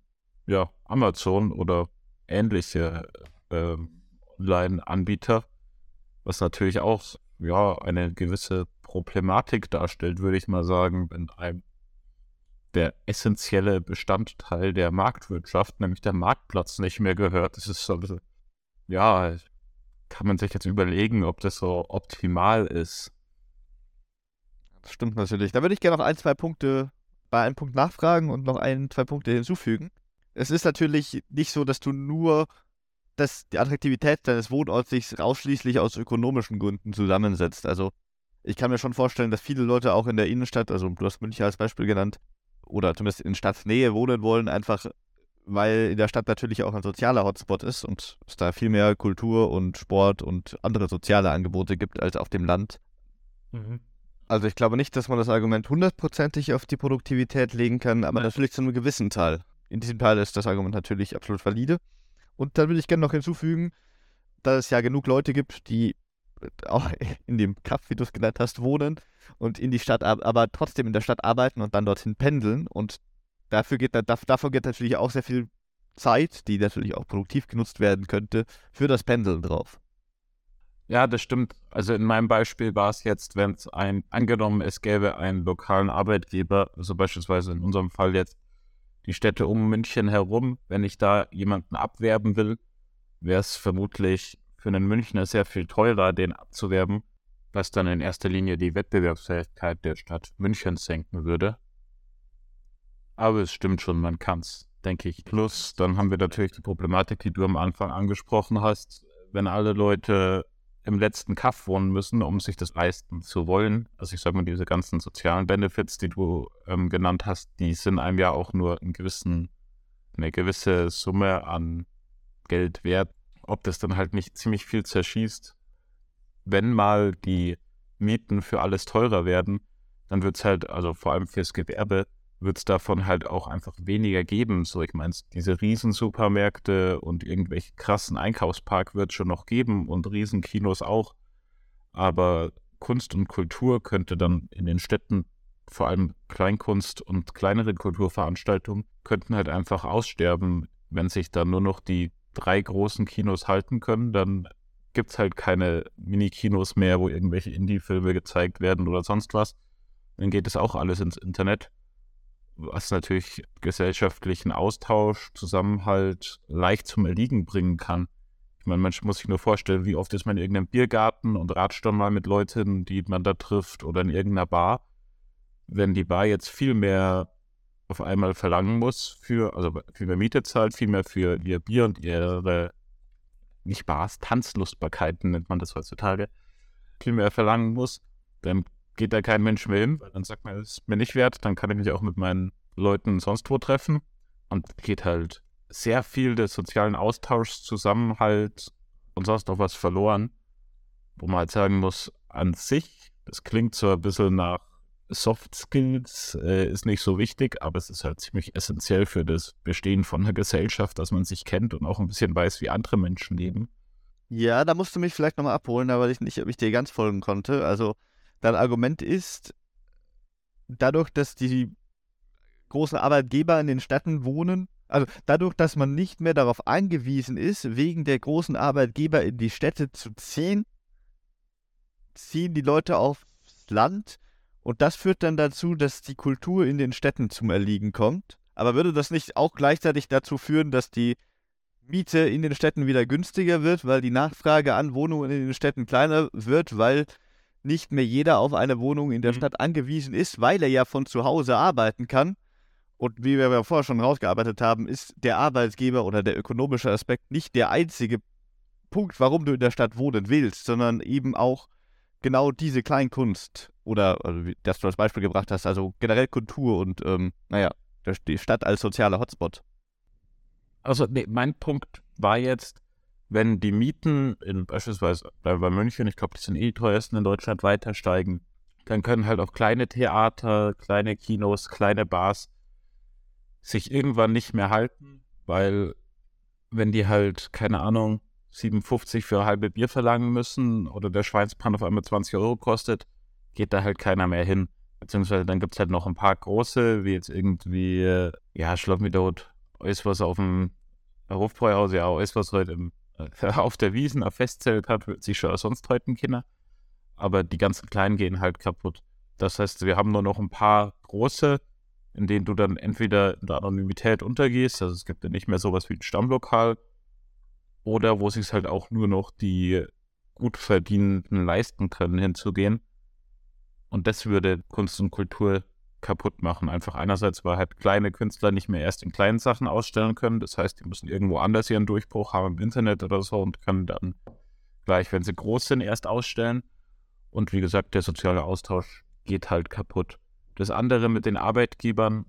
ja, Amazon oder ähnliche äh, Online-Anbieter, was natürlich auch ja, eine gewisse Problematik darstellt, würde ich mal sagen, wenn einem der essentielle Bestandteil der Marktwirtschaft, nämlich der Marktplatz, nicht mehr gehört. Das ist so ein bisschen, ja, kann man sich jetzt überlegen, ob das so optimal ist. Das stimmt natürlich. Da würde ich gerne noch ein, zwei Punkte bei einem Punkt nachfragen und noch ein, zwei Punkte hinzufügen. Es ist natürlich nicht so, dass du nur dass die Attraktivität deines Wohnorts sich ausschließlich aus ökonomischen Gründen zusammensetzt. Also ich kann mir schon vorstellen, dass viele Leute auch in der Innenstadt, also du hast München als Beispiel genannt, oder zumindest in Stadtnähe wohnen wollen, einfach weil in der Stadt natürlich auch ein sozialer Hotspot ist und es da viel mehr Kultur und Sport und andere soziale Angebote gibt als auf dem Land. Mhm. Also ich glaube nicht, dass man das Argument hundertprozentig auf die Produktivität legen kann, aber natürlich zu einem gewissen Teil. In diesem Teil ist das Argument natürlich absolut valide. Und dann würde ich gerne noch hinzufügen, dass es ja genug Leute gibt, die auch in dem Kaff, wie du es genannt hast, wohnen und in die Stadt, aber trotzdem in der Stadt arbeiten und dann dorthin pendeln. Und dafür geht, davon geht natürlich auch sehr viel Zeit, die natürlich auch produktiv genutzt werden könnte, für das Pendeln drauf. Ja, das stimmt. Also in meinem Beispiel war es jetzt, wenn es ein, angenommen, es gäbe einen lokalen Arbeitgeber, also beispielsweise in unserem Fall jetzt die Städte um München herum. Wenn ich da jemanden abwerben will, wäre es vermutlich für einen Münchner sehr viel teurer, den abzuwerben, was dann in erster Linie die Wettbewerbsfähigkeit der Stadt München senken würde. Aber es stimmt schon, man kann es, denke ich. Plus, dann haben wir natürlich die Problematik, die du am Anfang angesprochen hast. Wenn alle Leute im letzten Kaff wohnen müssen, um sich das leisten zu wollen. Also ich sage mal, diese ganzen sozialen Benefits, die du ähm, genannt hast, die sind einem ja auch nur einen gewissen, eine gewisse Summe an Geld wert. Ob das dann halt nicht ziemlich viel zerschießt, wenn mal die Mieten für alles teurer werden, dann wird es halt, also vor allem fürs Gewerbe, wird es davon halt auch einfach weniger geben. So, ich meine, diese Riesensupermärkte und irgendwelche krassen Einkaufspark wird es schon noch geben und Riesenkinos auch. Aber Kunst und Kultur könnte dann in den Städten, vor allem Kleinkunst und kleinere Kulturveranstaltungen, könnten halt einfach aussterben. Wenn sich dann nur noch die drei großen Kinos halten können, dann gibt es halt keine Mini-Kinos mehr, wo irgendwelche Indie-Filme gezeigt werden oder sonst was. Dann geht es auch alles ins Internet was natürlich gesellschaftlichen Austausch, Zusammenhalt leicht zum Erliegen bringen kann. Ich meine, man muss sich nur vorstellen, wie oft ist man in irgendeinem Biergarten und ratscht dann mal mit Leuten, die man da trifft oder in irgendeiner Bar. Wenn die Bar jetzt viel mehr auf einmal verlangen muss für, also viel mehr Miete zahlt, viel mehr für ihr Bier und ihre, nicht Bars, Tanzlustbarkeiten nennt man das heutzutage, viel mehr verlangen muss, dann geht da kein Mensch mehr hin, weil dann sagt man, es ist mir nicht wert, dann kann ich mich auch mit meinen Leuten sonst wo treffen. Und geht halt sehr viel des sozialen Austauschs, Zusammenhalt und sonst noch was verloren, wo man halt sagen muss, an sich, das klingt so ein bisschen nach Soft Skills äh, ist nicht so wichtig, aber es ist halt ziemlich essentiell für das Bestehen von einer Gesellschaft, dass man sich kennt und auch ein bisschen weiß, wie andere Menschen leben. Ja, da musst du mich vielleicht nochmal abholen, weil ich nicht, ob ich dir ganz folgen konnte. Also, dein Argument ist, dadurch, dass die großen Arbeitgeber in den Städten wohnen, also dadurch, dass man nicht mehr darauf angewiesen ist, wegen der großen Arbeitgeber in die Städte zu ziehen, ziehen die Leute aufs Land und das führt dann dazu, dass die Kultur in den Städten zum Erliegen kommt. Aber würde das nicht auch gleichzeitig dazu führen, dass die Miete in den Städten wieder günstiger wird, weil die Nachfrage an Wohnungen in den Städten kleiner wird, weil nicht mehr jeder auf eine Wohnung in der mhm. Stadt angewiesen ist, weil er ja von zu Hause arbeiten kann. Und wie wir ja vorher schon rausgearbeitet haben, ist der Arbeitgeber oder der ökonomische Aspekt nicht der einzige Punkt, warum du in der Stadt wohnen willst, sondern eben auch genau diese Kleinkunst oder also, das du als Beispiel gebracht hast, also generell Kultur und ähm, naja, die Stadt als sozialer Hotspot. Also nee, mein Punkt war jetzt, wenn die Mieten in beispielsweise bei München, ich glaube, die sind eh die teuersten in Deutschland, weiter steigen, dann können halt auch kleine Theater, kleine Kinos, kleine Bars sich irgendwann nicht mehr halten, weil wenn die halt, keine Ahnung, 57 für halbe Bier verlangen müssen oder der Schweinsbrand auf einmal 20 Euro kostet, geht da halt keiner mehr hin. Beziehungsweise dann gibt es halt noch ein paar große, wie jetzt irgendwie, äh, ja, Schlag mich tot, alles was auf dem Hofbräuhaus, ja, alles was heute im, äh, [laughs] auf der Wiesen auf Festzelt hat, wird sich schon sonst heute Kinder. Aber die ganzen Kleinen gehen halt kaputt. Das heißt, wir haben nur noch ein paar große, in denen du dann entweder in der Anonymität untergehst, also es gibt ja nicht mehr sowas wie ein Stammlokal, oder wo sich halt auch nur noch die gut verdienenden leisten können, hinzugehen. Und das würde Kunst und Kultur kaputt machen. Einfach einerseits, weil halt kleine Künstler nicht mehr erst in kleinen Sachen ausstellen können. Das heißt, die müssen irgendwo anders ihren Durchbruch haben im Internet oder so und können dann gleich, wenn sie groß sind, erst ausstellen. Und wie gesagt, der soziale Austausch geht halt kaputt. Das andere mit den Arbeitgebern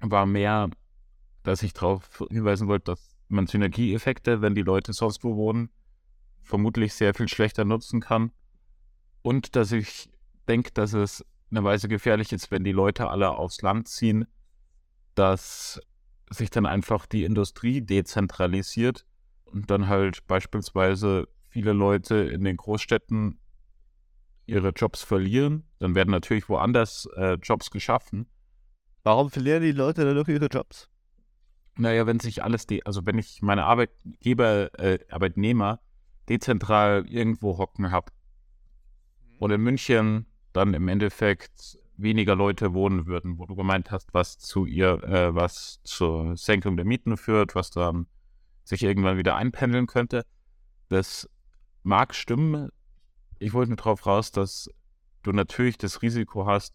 war mehr, dass ich darauf hinweisen wollte, dass man Synergieeffekte, wenn die Leute sonst wo wohnen, vermutlich sehr viel schlechter nutzen kann. Und dass ich denke, dass es eine Weise gefährlich ist, wenn die Leute alle aufs Land ziehen, dass sich dann einfach die Industrie dezentralisiert und dann halt beispielsweise viele Leute in den Großstädten ihre Jobs verlieren. Dann werden natürlich woanders äh, Jobs geschaffen. Warum verlieren die Leute dann noch ihre Jobs? Naja, wenn sich alles, also wenn ich meine Arbeitgeber, äh, Arbeitnehmer dezentral irgendwo hocken habe mhm. und in München dann im Endeffekt weniger Leute wohnen würden, wo du gemeint hast, was zu ihr, äh, was zur Senkung der Mieten führt, was dann sich irgendwann wieder einpendeln könnte. Das mag stimmen. Ich wollte nur darauf raus, dass du natürlich das Risiko hast,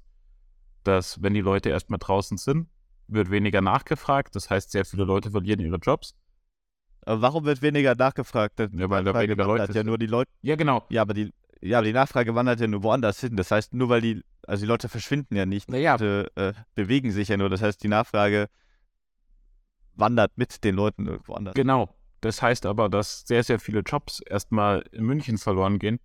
dass wenn die Leute erstmal draußen sind, wird weniger nachgefragt. Das heißt, sehr viele Leute verlieren ihre Jobs. Aber warum wird weniger nachgefragt? Ja, weil da weniger Leute ja nur die Leute. Ja, genau. Ja, aber die, ja, aber die Nachfrage wandert ja nur woanders hin. Das heißt, nur weil die, also die Leute verschwinden ja nicht, naja. Leute, äh, bewegen sich ja nur. Das heißt, die Nachfrage wandert mit den Leuten irgendwo anders. Genau. Das heißt aber, dass sehr, sehr viele Jobs erstmal in München verloren gehen,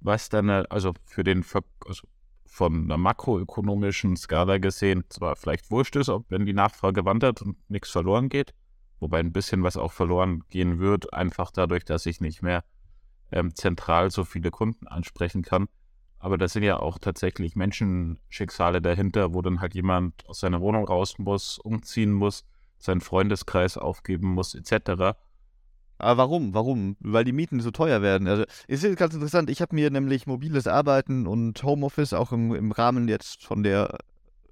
was dann, äh, also für den, also von einer makroökonomischen Skala gesehen zwar vielleicht wurscht ist, ob wenn die Nachfrage wandert und nichts verloren geht, wobei ein bisschen was auch verloren gehen wird, einfach dadurch, dass ich nicht mehr ähm, zentral so viele Kunden ansprechen kann. Aber da sind ja auch tatsächlich Menschenschicksale dahinter, wo dann halt jemand aus seiner Wohnung raus muss, umziehen muss, seinen Freundeskreis aufgeben muss, etc. Aber warum? Warum? Weil die Mieten so teuer werden. Also, es ist ganz interessant. Ich habe mir nämlich mobiles Arbeiten und Homeoffice auch im, im Rahmen jetzt von der,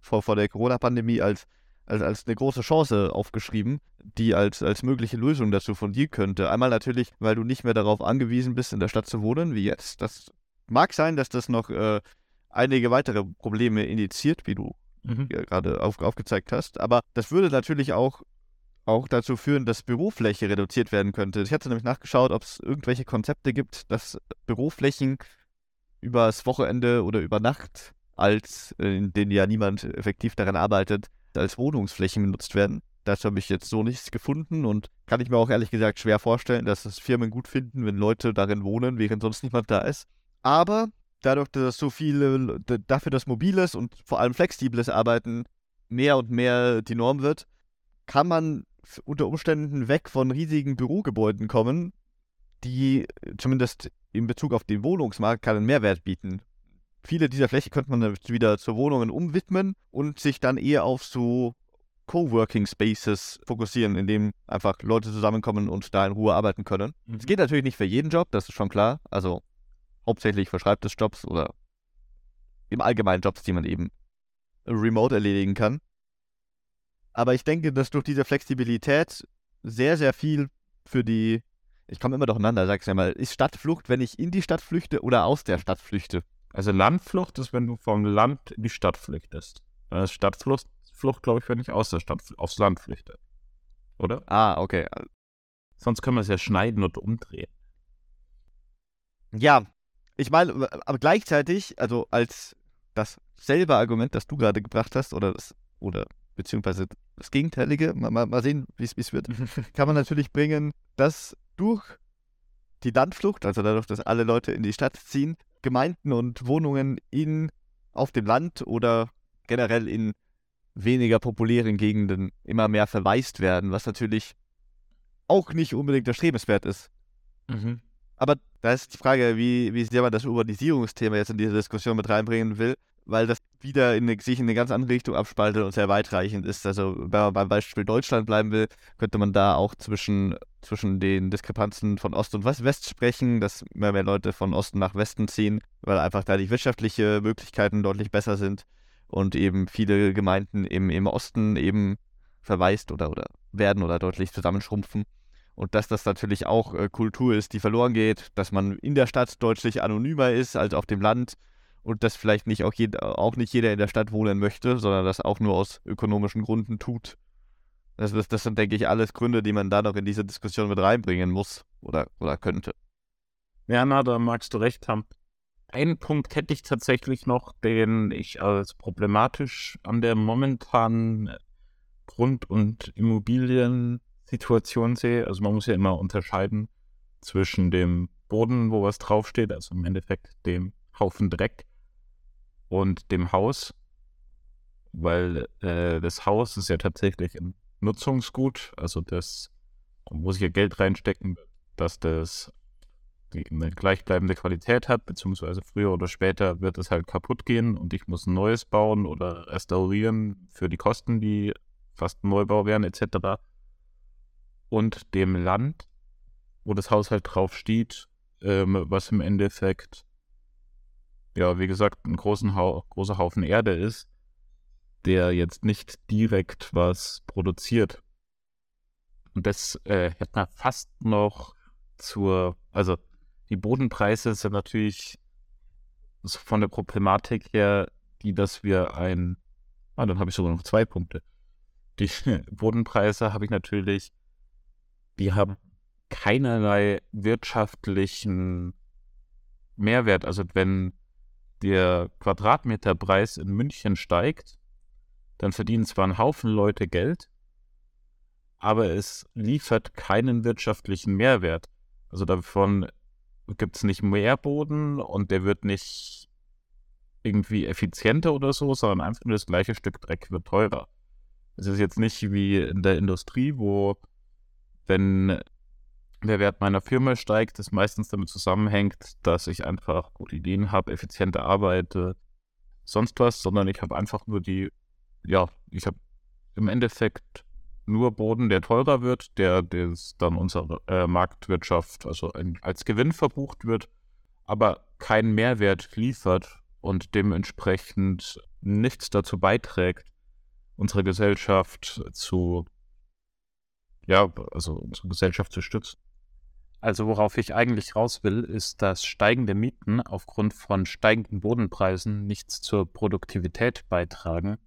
vor, vor der Corona-Pandemie als, als, als eine große Chance aufgeschrieben, die als, als mögliche Lösung dazu fundieren könnte. Einmal natürlich, weil du nicht mehr darauf angewiesen bist, in der Stadt zu wohnen, wie jetzt. Das mag sein, dass das noch äh, einige weitere Probleme initiiert, wie du mhm. gerade auf, aufgezeigt hast. Aber das würde natürlich auch auch dazu führen, dass Bürofläche reduziert werden könnte. Ich hatte nämlich nachgeschaut, ob es irgendwelche Konzepte gibt, dass Büroflächen übers Wochenende oder über Nacht, als in denen ja niemand effektiv daran arbeitet, als Wohnungsflächen genutzt werden. Dazu habe ich jetzt so nichts gefunden und kann ich mir auch ehrlich gesagt schwer vorstellen, dass es Firmen gut finden, wenn Leute darin wohnen, während sonst niemand da ist. Aber dadurch, dass so viele, dafür, dass mobiles und vor allem flexibles Arbeiten mehr und mehr die Norm wird, kann man unter Umständen weg von riesigen Bürogebäuden kommen, die zumindest in Bezug auf den Wohnungsmarkt keinen Mehrwert bieten. Viele dieser Fläche könnte man wieder zu Wohnungen umwidmen und sich dann eher auf so Coworking Spaces fokussieren, in dem einfach Leute zusammenkommen und da in Ruhe arbeiten können. Es mhm. geht natürlich nicht für jeden Job, das ist schon klar. Also hauptsächlich für Schreibtischjobs oder im Allgemeinen Jobs, die man eben remote erledigen kann. Aber ich denke, dass durch diese Flexibilität sehr, sehr viel für die. Ich komme immer durcheinander, sag's ja mal. Ist Stadtflucht, wenn ich in die Stadt flüchte oder aus der Stadt flüchte? Also Landflucht ist, wenn du vom Land in die Stadt flüchtest. Dann ist Stadtflucht, Flucht, glaube ich, wenn ich aus der Stadt aufs Land flüchte. Oder? Ah, okay. Sonst können wir es ja schneiden und umdrehen. Ja, ich meine, aber gleichzeitig, also als dasselbe Argument, das du gerade gebracht hast, oder das, oder beziehungsweise das Gegenteilige, mal, mal, mal sehen, wie es wird, [laughs] kann man natürlich bringen, dass durch die Landflucht, also dadurch, dass alle Leute in die Stadt ziehen, Gemeinden und Wohnungen in, auf dem Land oder generell in weniger populären Gegenden immer mehr verwaist werden, was natürlich auch nicht unbedingt erstrebenswert ist. Mhm. Aber da ist die Frage, wie, wie sehr man das Urbanisierungsthema jetzt in diese Diskussion mit reinbringen will weil das wieder in eine, sich in eine ganz andere Richtung abspaltet und sehr weitreichend ist. Also wenn man beim Beispiel Deutschland bleiben will, könnte man da auch zwischen, zwischen den Diskrepanzen von Ost und West sprechen, dass immer mehr Leute von Osten nach Westen ziehen, weil einfach da die wirtschaftlichen Möglichkeiten deutlich besser sind und eben viele Gemeinden im, im Osten eben verwaist oder, oder werden oder deutlich zusammenschrumpfen. Und dass das natürlich auch äh, Kultur ist, die verloren geht, dass man in der Stadt deutlich anonymer ist als auf dem Land und dass vielleicht nicht auch, jed auch nicht jeder in der Stadt wohnen möchte, sondern das auch nur aus ökonomischen Gründen tut. Das, das, das sind, denke ich, alles Gründe, die man da noch in diese Diskussion mit reinbringen muss oder, oder könnte. Ja, na, da magst du recht haben. Einen Punkt hätte ich tatsächlich noch, den ich als problematisch an der momentanen Grund- und Immobiliensituation sehe. Also man muss ja immer unterscheiden zwischen dem Boden, wo was draufsteht, also im Endeffekt dem Haufen Dreck und dem Haus, weil äh, das Haus ist ja tatsächlich ein Nutzungsgut, also das muss ich ja Geld reinstecken, dass das eine gleichbleibende Qualität hat, beziehungsweise früher oder später wird es halt kaputt gehen und ich muss ein neues bauen oder restaurieren für die Kosten, die fast Neubau wären, etc. Und dem Land, wo das Haus halt drauf steht, ähm, was im Endeffekt ja, wie gesagt, ein großen Hau großer Haufen Erde ist, der jetzt nicht direkt was produziert. Und das äh, hätte man fast noch zur, also die Bodenpreise sind natürlich von der Problematik her, die, dass wir ein, ah, dann habe ich sogar noch zwei Punkte. Die [laughs] Bodenpreise habe ich natürlich, die haben keinerlei wirtschaftlichen Mehrwert. Also wenn der Quadratmeterpreis in München steigt, dann verdienen zwar ein Haufen Leute Geld, aber es liefert keinen wirtschaftlichen Mehrwert. Also davon gibt es nicht mehr Boden und der wird nicht irgendwie effizienter oder so, sondern einfach nur das gleiche Stück Dreck wird teurer. Es ist jetzt nicht wie in der Industrie, wo wenn der Wert meiner Firma steigt, das meistens damit zusammenhängt, dass ich einfach gute Ideen habe, effizienter arbeite, sonst was, sondern ich habe einfach nur die, ja, ich habe im Endeffekt nur Boden, der teurer wird, der, der dann unserer äh, Marktwirtschaft also ein, als Gewinn verbucht wird, aber keinen Mehrwert liefert und dementsprechend nichts dazu beiträgt, unsere Gesellschaft zu, ja, also unsere Gesellschaft zu stützen. Also worauf ich eigentlich raus will, ist, dass steigende Mieten aufgrund von steigenden Bodenpreisen nichts zur Produktivität beitragen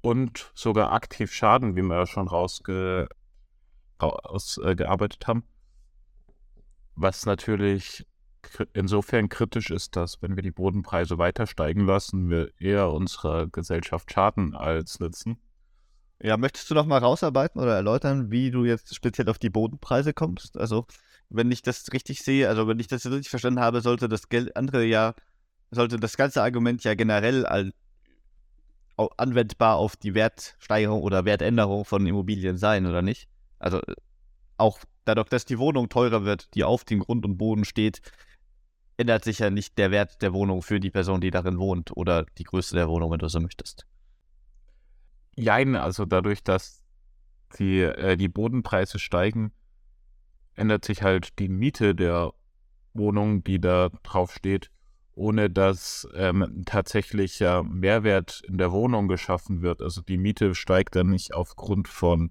und sogar aktiv schaden, wie wir ja schon rausgearbeitet äh, haben. Was natürlich insofern kritisch ist, dass wenn wir die Bodenpreise weiter steigen lassen, wir eher unserer Gesellschaft schaden als nützen. Ja, möchtest du noch mal rausarbeiten oder erläutern, wie du jetzt speziell auf die Bodenpreise kommst? Also wenn ich das richtig sehe, also wenn ich das richtig verstanden habe, sollte das Geld andere ja sollte das ganze Argument ja generell all, anwendbar auf die Wertsteigerung oder Wertänderung von Immobilien sein, oder nicht? Also äh, auch dadurch, dass die Wohnung teurer wird, die auf dem Grund und Boden steht, ändert sich ja nicht der Wert der Wohnung für die Person, die darin wohnt oder die Größe der Wohnung, wenn du so möchtest. Jein, also dadurch, dass die, äh, die Bodenpreise steigen, ändert sich halt die Miete der Wohnung, die da drauf steht, ohne dass ähm, tatsächlich ja Mehrwert in der Wohnung geschaffen wird. Also die Miete steigt dann nicht aufgrund von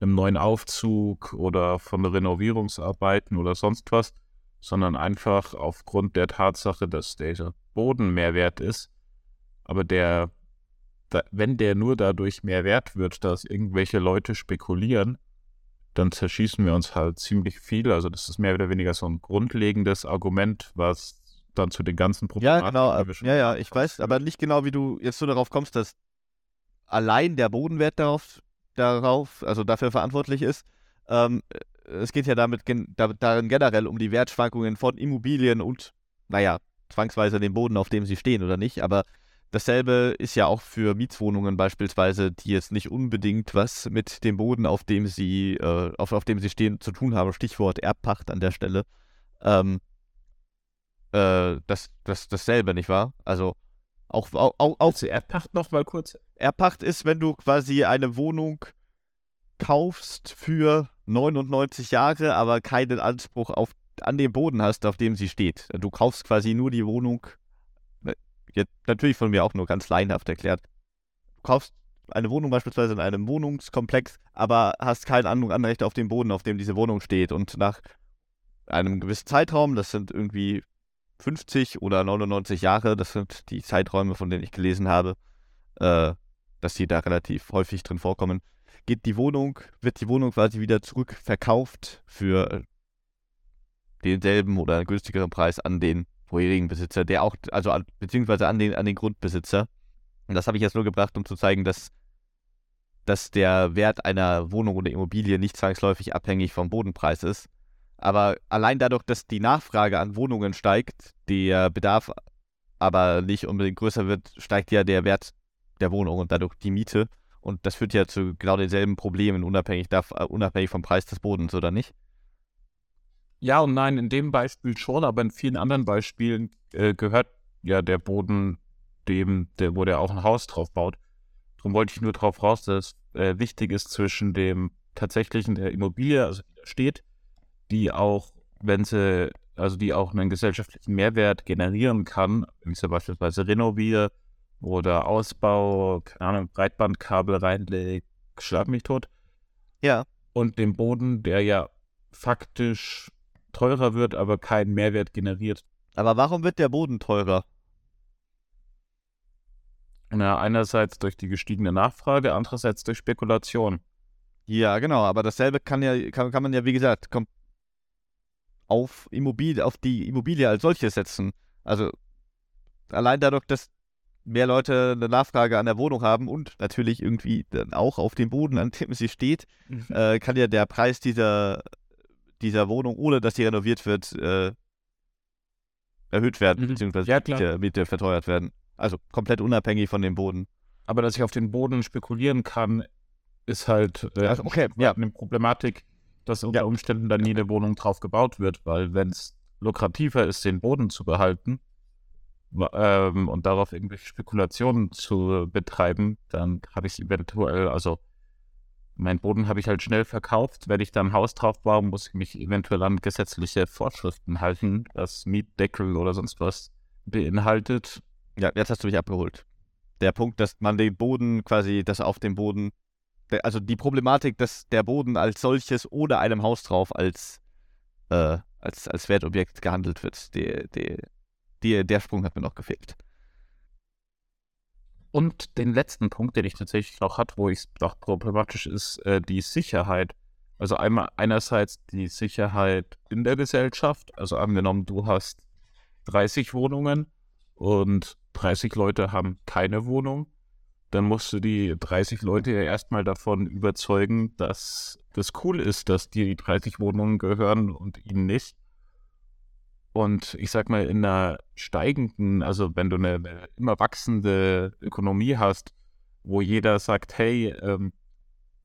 einem neuen Aufzug oder von Renovierungsarbeiten oder sonst was, sondern einfach aufgrund der Tatsache, dass der Boden mehr wert ist. Aber der, da, wenn der nur dadurch mehr wert wird, dass irgendwelche Leute spekulieren, dann zerschießen wir uns halt ziemlich viel. Also das ist mehr oder weniger so ein grundlegendes Argument, was dann zu den ganzen Problemen. Ja, genau. Ja, ja, ich weiß, aber nicht genau, wie du jetzt so darauf kommst, dass allein der Bodenwert darauf, darauf also dafür verantwortlich ist. Ähm, es geht ja damit gen darin generell um die Wertschwankungen von Immobilien und, naja, zwangsweise den Boden, auf dem sie stehen oder nicht. Aber dasselbe ist ja auch für Mietswohnungen beispielsweise, die jetzt nicht unbedingt was mit dem Boden, auf dem sie, äh, auf, auf dem sie stehen, zu tun haben. Stichwort Erbpacht an der Stelle. Ähm, äh, das, das, dasselbe, nicht wahr? Also auch, auch, auch, auch Erbpacht noch mal kurz. Erbpacht ist, wenn du quasi eine Wohnung kaufst für 99 Jahre, aber keinen Anspruch auf, an den Boden hast, auf dem sie steht. Du kaufst quasi nur die Wohnung, jetzt natürlich von mir auch nur ganz laienhaft erklärt. Du kaufst eine Wohnung beispielsweise in einem Wohnungskomplex, aber hast kein Anrecht auf den Boden, auf dem diese Wohnung steht. Und nach einem gewissen Zeitraum, das sind irgendwie 50 oder 99 Jahre, das sind die Zeiträume, von denen ich gelesen habe, äh, dass die da relativ häufig drin vorkommen, geht die Wohnung, wird die Wohnung quasi wieder zurückverkauft für denselben oder einen günstigeren Preis an den vorherigen Besitzer, der auch, also beziehungsweise an den, an den Grundbesitzer. Und das habe ich jetzt nur gebracht, um zu zeigen, dass, dass der Wert einer Wohnung oder Immobilie nicht zwangsläufig abhängig vom Bodenpreis ist. Aber allein dadurch, dass die Nachfrage an Wohnungen steigt, der Bedarf aber nicht unbedingt größer wird, steigt ja der Wert der Wohnung und dadurch die Miete. Und das führt ja zu genau denselben Problemen, unabhängig, darf, äh, unabhängig vom Preis des Bodens, oder nicht? Ja und nein, in dem Beispiel schon, aber in vielen anderen Beispielen äh, gehört ja der Boden dem, der, wo der auch ein Haus drauf baut. Darum wollte ich nur darauf raus, dass es äh, wichtig ist zwischen dem tatsächlichen der Immobilie, also die da steht, die auch, wenn sie, also die auch einen gesellschaftlichen Mehrwert generieren kann, wenn ich sie beispielsweise renoviere, oder Ausbau, keine Ahnung, Breitbandkabel reinlegt, schlag mich tot. Ja. Und dem Boden, der ja faktisch teurer wird, aber keinen Mehrwert generiert. Aber warum wird der Boden teurer? Na, einerseits durch die gestiegene Nachfrage, andererseits durch Spekulation. Ja, genau, aber dasselbe kann ja, kann, kann man ja, wie gesagt, auf Immobilie, auf die Immobilie als solche setzen. Also allein dadurch, dass mehr Leute eine Nachfrage an der Wohnung haben und natürlich irgendwie dann auch auf dem Boden, an dem sie steht, [laughs] äh, kann ja der Preis dieser, dieser Wohnung, ohne dass sie renoviert wird, äh, erhöht werden, mhm. beziehungsweise ja, mit, der, mit der verteuert werden. Also komplett unabhängig von dem Boden. Aber dass ich auf den Boden spekulieren kann, ist halt äh, also, okay, ja. eine Problematik, dass unter ja. Umständen dann nie eine Wohnung drauf gebaut wird, weil wenn es lukrativer ist, den Boden zu behalten, ähm, und darauf irgendwelche Spekulationen zu betreiben, dann habe ich eventuell, also mein Boden habe ich halt schnell verkauft. Wenn ich dann ein Haus drauf baue, muss ich mich eventuell an gesetzliche Vorschriften halten, das Mietdeckel oder sonst was beinhaltet. Ja, jetzt hast du mich abgeholt. Der Punkt, dass man den Boden quasi, dass auf dem Boden, also die Problematik, dass der Boden als solches oder einem Haus drauf als, äh, als, als Wertobjekt gehandelt wird, die, die, die, der Sprung hat mir noch gefehlt. Und den letzten Punkt, den ich tatsächlich noch hatte, wo ich doch problematisch ist, äh, die Sicherheit. Also einmal einerseits die Sicherheit in der Gesellschaft. Also angenommen, du hast 30 Wohnungen und 30 Leute haben keine Wohnung, dann musst du die 30 Leute ja erstmal davon überzeugen, dass das cool ist, dass dir die 30 Wohnungen gehören und ihnen nicht. Und ich sag mal, in einer steigenden, also wenn du eine, immer wachsende Ökonomie hast, wo jeder sagt, hey, ähm,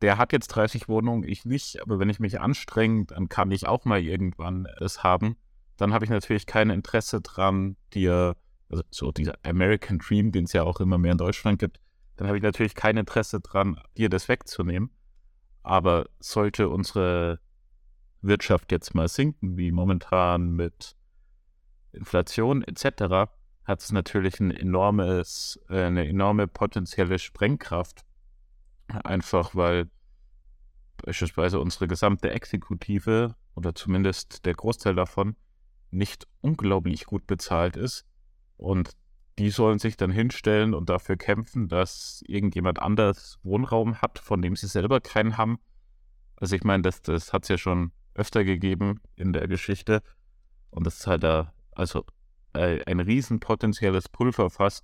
der hat jetzt 30 Wohnungen, ich nicht, aber wenn ich mich anstrenge, dann kann ich auch mal irgendwann das haben. Dann habe ich natürlich kein Interesse dran, dir, also so dieser American Dream, den es ja auch immer mehr in Deutschland gibt, dann habe ich natürlich kein Interesse dran, dir das wegzunehmen. Aber sollte unsere Wirtschaft jetzt mal sinken, wie momentan mit Inflation etc., hat es natürlich ein enormes, äh, eine enorme potenzielle Sprengkraft. Einfach weil beispielsweise unsere gesamte Exekutive oder zumindest der Großteil davon nicht unglaublich gut bezahlt ist. Und die sollen sich dann hinstellen und dafür kämpfen, dass irgendjemand anders Wohnraum hat, von dem sie selber keinen haben. Also ich meine, das, das hat es ja schon öfter gegeben in der Geschichte. Und das ist halt da, also äh, ein riesen potenzielles Pulverfass,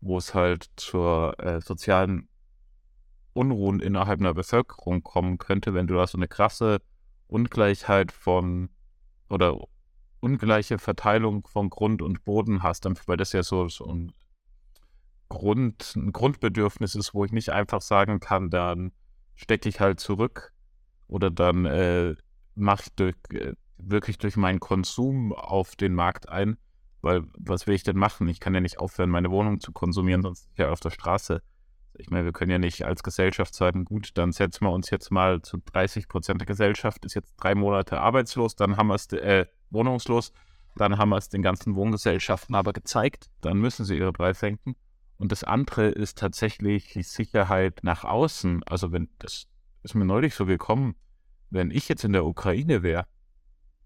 wo es halt zur äh, sozialen Unruhen innerhalb einer Bevölkerung kommen könnte, wenn du da so eine krasse Ungleichheit von oder ungleiche Verteilung von Grund und Boden hast, weil das ja so, so ein, Grund, ein Grundbedürfnis ist, wo ich nicht einfach sagen kann, dann stecke ich halt zurück oder dann äh, mache ich durch, äh, wirklich durch meinen Konsum auf den Markt ein, weil was will ich denn machen? Ich kann ja nicht aufhören, meine Wohnung zu konsumieren, sonst ist ja auf der Straße. Ich meine, wir können ja nicht als Gesellschaft sagen, gut, dann setzen wir uns jetzt mal zu 30 Prozent der Gesellschaft, ist jetzt drei Monate arbeitslos, dann haben wir es, äh, wohnungslos, dann haben wir es den ganzen Wohngesellschaften aber gezeigt, dann müssen sie ihre Preise senken. Und das andere ist tatsächlich die Sicherheit nach außen. Also wenn, das ist mir neulich so gekommen, wenn ich jetzt in der Ukraine wäre,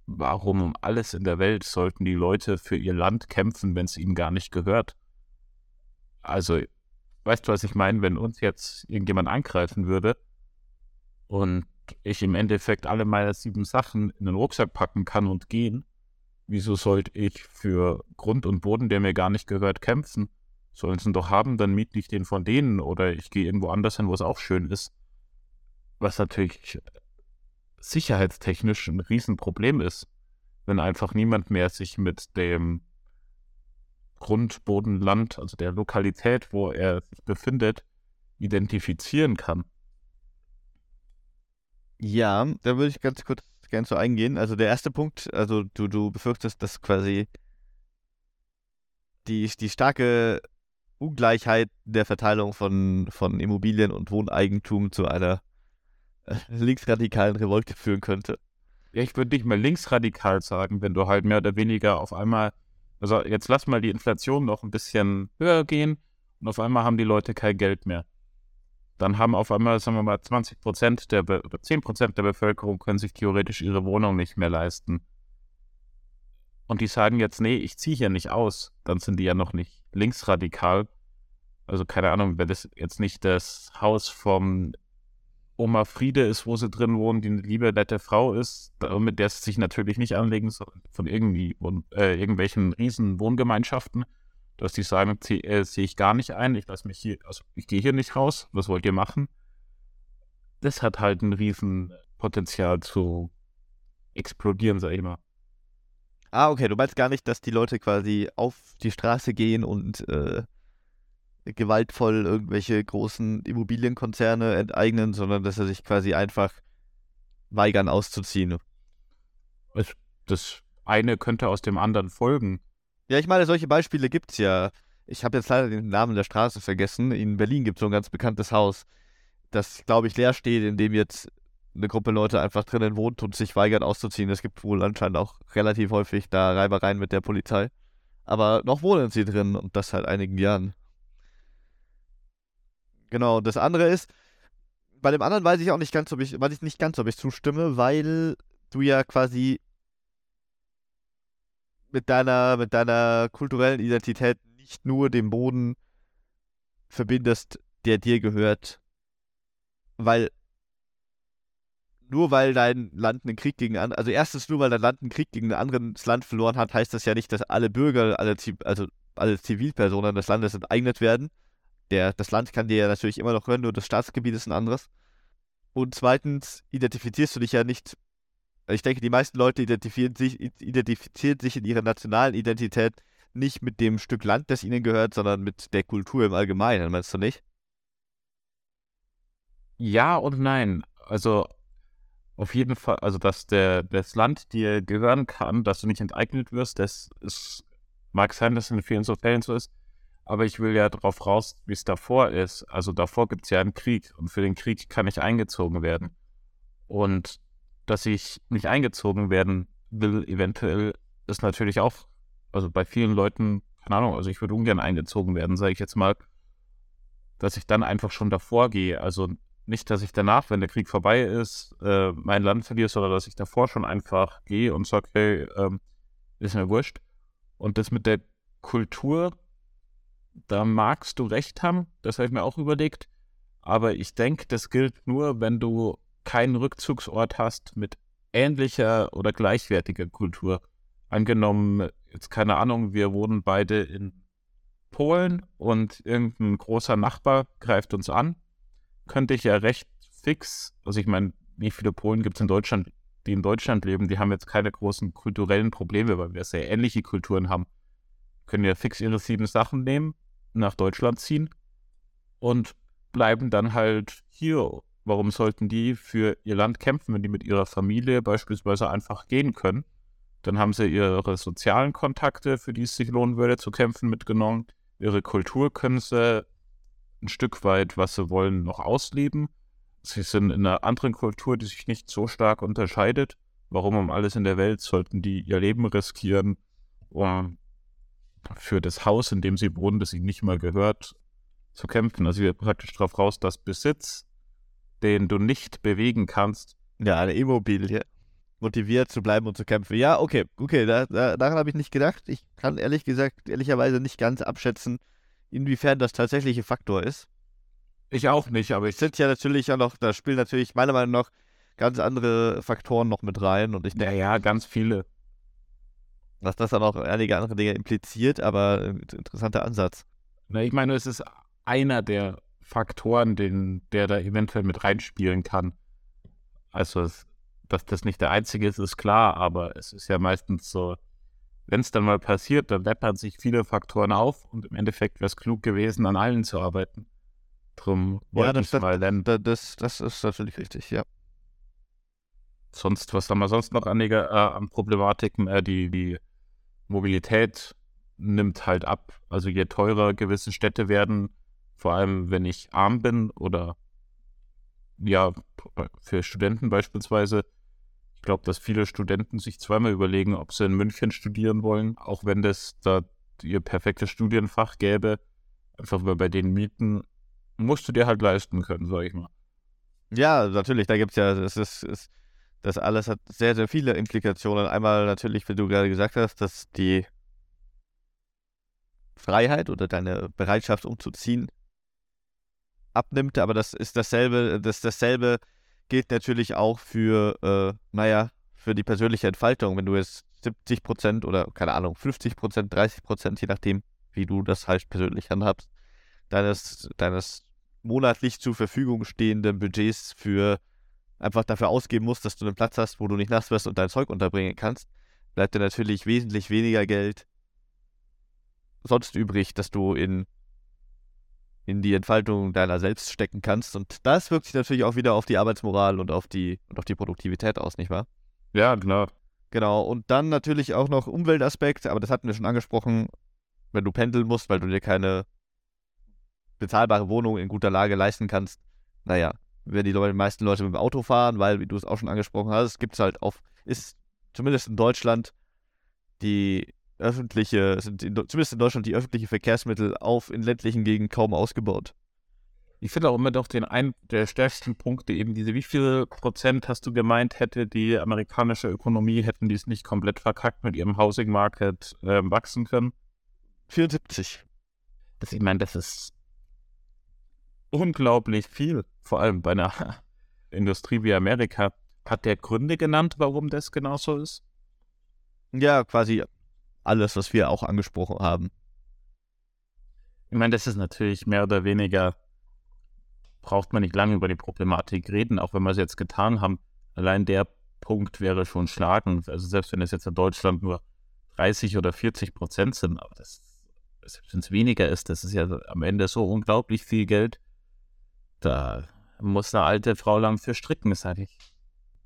warum um alles in der Welt sollten die Leute für ihr Land kämpfen, wenn es ihnen gar nicht gehört? Also weißt du, was ich meine, wenn uns jetzt irgendjemand angreifen würde und ich im Endeffekt alle meine sieben Sachen in den Rucksack packen kann und gehen, wieso sollte ich für Grund und Boden, der mir gar nicht gehört, kämpfen? Sollen sie ihn doch haben, dann miete ich den von denen oder ich gehe irgendwo anders hin, wo es auch schön ist. Was natürlich sicherheitstechnisch ein Riesenproblem ist, wenn einfach niemand mehr sich mit dem Grund, Boden, Land, also der Lokalität, wo er sich befindet, identifizieren kann. Ja, da würde ich ganz kurz gerne so eingehen. Also der erste Punkt, also du, du befürchtest, dass quasi die, die starke Ungleichheit der Verteilung von, von Immobilien und Wohneigentum zu einer [laughs] linksradikalen Revolte führen könnte. Ja, ich würde nicht mal linksradikal sagen, wenn du halt mehr oder weniger auf einmal also jetzt lass mal die Inflation noch ein bisschen höher gehen und auf einmal haben die Leute kein Geld mehr. Dann haben auf einmal, sagen wir mal, 20 Prozent der Be oder 10 Prozent der Bevölkerung können sich theoretisch ihre Wohnung nicht mehr leisten. Und die sagen jetzt, nee, ich ziehe hier nicht aus. Dann sind die ja noch nicht linksradikal. Also keine Ahnung, wenn das jetzt nicht das Haus vom Oma Friede ist, wo sie drin wohnen, die eine liebe, nette Frau ist, mit der sie sich natürlich nicht anlegen soll, von irgendwie, äh, irgendwelchen riesen Wohngemeinschaften, dass die sagen, äh, sehe ich gar nicht ein, ich lasse mich hier, also ich gehe hier nicht raus, was wollt ihr machen? Das hat halt ein riesen Potenzial zu explodieren, sag ich mal. Ah, okay, du meinst gar nicht, dass die Leute quasi auf die Straße gehen und äh, gewaltvoll irgendwelche großen Immobilienkonzerne enteignen, sondern dass er sich quasi einfach weigern auszuziehen. Das eine könnte aus dem anderen folgen. Ja, ich meine, solche Beispiele gibt es ja. Ich habe jetzt leider den Namen der Straße vergessen. In Berlin gibt es so ein ganz bekanntes Haus, das, glaube ich, leer steht, in dem jetzt eine Gruppe Leute einfach drinnen wohnt und sich weigert auszuziehen. Es gibt wohl anscheinend auch relativ häufig da Reibereien mit der Polizei. Aber noch wohnen sie drin und das seit einigen Jahren. Genau, das andere ist, bei dem anderen weiß ich auch nicht ganz, ob ich, weiß ich nicht ganz, ob ich zustimme, weil du ja quasi mit deiner, mit deiner kulturellen Identität nicht nur den Boden verbindest, der dir gehört, weil nur weil dein Land einen Krieg gegen also erstens nur weil dein Land einen Krieg gegen ein anderes Land verloren hat, heißt das ja nicht, dass alle Bürger, alle, also alle Zivilpersonen des Landes enteignet werden der, das Land kann dir ja natürlich immer noch hören, nur das Staatsgebiet ist ein anderes. Und zweitens identifizierst du dich ja nicht Ich denke, die meisten Leute identifizieren sich, identifizieren sich in ihrer nationalen Identität nicht mit dem Stück Land, das ihnen gehört, sondern mit der Kultur im Allgemeinen, meinst du nicht? Ja und nein. Also auf jeden Fall, also dass der, das Land dir gehören kann, dass du nicht enteignet wirst, das ist, mag sein, dass es in vielen so Fällen so ist. Aber ich will ja darauf raus, wie es davor ist. Also davor gibt es ja einen Krieg und für den Krieg kann ich eingezogen werden. Und dass ich nicht eingezogen werden will, eventuell, ist natürlich auch, also bei vielen Leuten, keine Ahnung, also ich würde ungern eingezogen werden, sage ich jetzt mal, dass ich dann einfach schon davor gehe. Also nicht, dass ich danach, wenn der Krieg vorbei ist, äh, mein Land verliere, sondern dass ich davor schon einfach gehe und sage, hey, ähm, ist mir wurscht. Und das mit der Kultur, da magst du recht haben, das habe ich mir auch überlegt. Aber ich denke, das gilt nur, wenn du keinen Rückzugsort hast mit ähnlicher oder gleichwertiger Kultur. Angenommen, jetzt keine Ahnung, wir wohnen beide in Polen und irgendein großer Nachbar greift uns an, könnte ich ja recht fix, also ich meine, wie viele Polen gibt es in Deutschland, die in Deutschland leben, die haben jetzt keine großen kulturellen Probleme, weil wir sehr ähnliche Kulturen haben, können ja fix ihre sieben Sachen nehmen, nach Deutschland ziehen und bleiben dann halt hier. Warum sollten die für ihr Land kämpfen, wenn die mit ihrer Familie beispielsweise einfach gehen können? Dann haben sie ihre sozialen Kontakte, für die es sich lohnen würde, zu kämpfen, mitgenommen. Ihre Kultur können sie ein Stück weit, was sie wollen, noch ausleben. Sie sind in einer anderen Kultur, die sich nicht so stark unterscheidet. Warum um alles in der Welt sollten die ihr Leben riskieren, um für das Haus, in dem sie wohnen, das ihnen nicht mal gehört, zu kämpfen? Also wir praktisch darauf raus, dass Besitz, den du nicht bewegen kannst. Ja, eine Immobilie. Motiviert zu bleiben und zu kämpfen. Ja, okay, okay, da, da, daran habe ich nicht gedacht. Ich kann ehrlich gesagt, ehrlicherweise nicht ganz abschätzen, inwiefern das tatsächliche Faktor ist. Ich auch nicht, aber ich. sind ja natürlich ja noch, da spielen natürlich meiner Meinung nach ganz andere Faktoren noch mit rein und ich denke. Ja, ja, ganz viele. Dass das dann auch einige andere Dinge impliziert, aber äh, interessanter Ansatz. Na, ich meine, es ist einer der Faktoren, den, der da eventuell mit reinspielen kann. Also, es, dass das nicht der einzige ist, ist klar, aber es ist ja meistens so, wenn es dann mal passiert, dann läppern sich viele Faktoren auf und im Endeffekt wäre es klug gewesen, an allen zu arbeiten. Drum wollte ja, ich mal nennen. Das, das ist natürlich richtig, ja. Sonst, was haben wir sonst noch an, äh, an Problematiken? Äh, die, die Mobilität nimmt halt ab. Also je teurer gewisse Städte werden, vor allem wenn ich arm bin oder ja, für Studenten beispielsweise, glaube, dass viele Studenten sich zweimal überlegen, ob sie in München studieren wollen, auch wenn das da ihr perfektes Studienfach gäbe. Einfach weil bei den Mieten musst du dir halt leisten können, sag ich mal. Ja, natürlich, da gibt es ja, das ist, ist, das alles hat sehr, sehr viele Implikationen. Einmal natürlich, wie du gerade gesagt hast, dass die Freiheit oder deine Bereitschaft umzuziehen abnimmt, aber das ist dasselbe, das dasselbe gilt natürlich auch für, äh, naja, für die persönliche Entfaltung. Wenn du jetzt 70 Prozent oder, keine Ahnung, 50 Prozent, 30 Prozent, je nachdem, wie du das halt persönlich handhabst, deines, deines monatlich zur Verfügung stehenden Budgets für einfach dafür ausgeben musst, dass du einen Platz hast, wo du nicht nass wirst und dein Zeug unterbringen kannst, bleibt dir natürlich wesentlich weniger Geld sonst übrig, dass du in in die Entfaltung deiner selbst stecken kannst. Und das wirkt sich natürlich auch wieder auf die Arbeitsmoral und auf die, und auf die Produktivität aus, nicht wahr? Ja, klar. Genau. Und dann natürlich auch noch Umweltaspekt, aber das hatten wir schon angesprochen, wenn du pendeln musst, weil du dir keine bezahlbare Wohnung in guter Lage leisten kannst. Naja, wenn die, Leute, die meisten Leute mit dem Auto fahren, weil, wie du es auch schon angesprochen hast, gibt es halt auf, ist zumindest in Deutschland die öffentliche, sind in, zumindest in Deutschland die öffentlichen Verkehrsmittel auf in ländlichen Gegenden kaum ausgebaut. Ich finde auch immer noch den einen der stärksten Punkte eben diese, wie viel Prozent hast du gemeint, hätte die amerikanische Ökonomie, hätten die es nicht komplett verkackt mit ihrem Housing Market äh, wachsen können? 74. Das, ich meine, das ist unglaublich viel, vor allem bei einer [laughs] Industrie wie Amerika. Hat der Gründe genannt, warum das genauso ist? Ja, quasi alles, was wir auch angesprochen haben. Ich meine, das ist natürlich mehr oder weniger, braucht man nicht lange über die Problematik reden, auch wenn wir es jetzt getan haben. Allein der Punkt wäre schon schlagend. Also selbst wenn es jetzt in Deutschland nur 30 oder 40 Prozent sind, aber das, selbst wenn es weniger ist, das ist ja am Ende so unglaublich viel Geld. Da muss eine alte Frau lang für stricken, sag ich.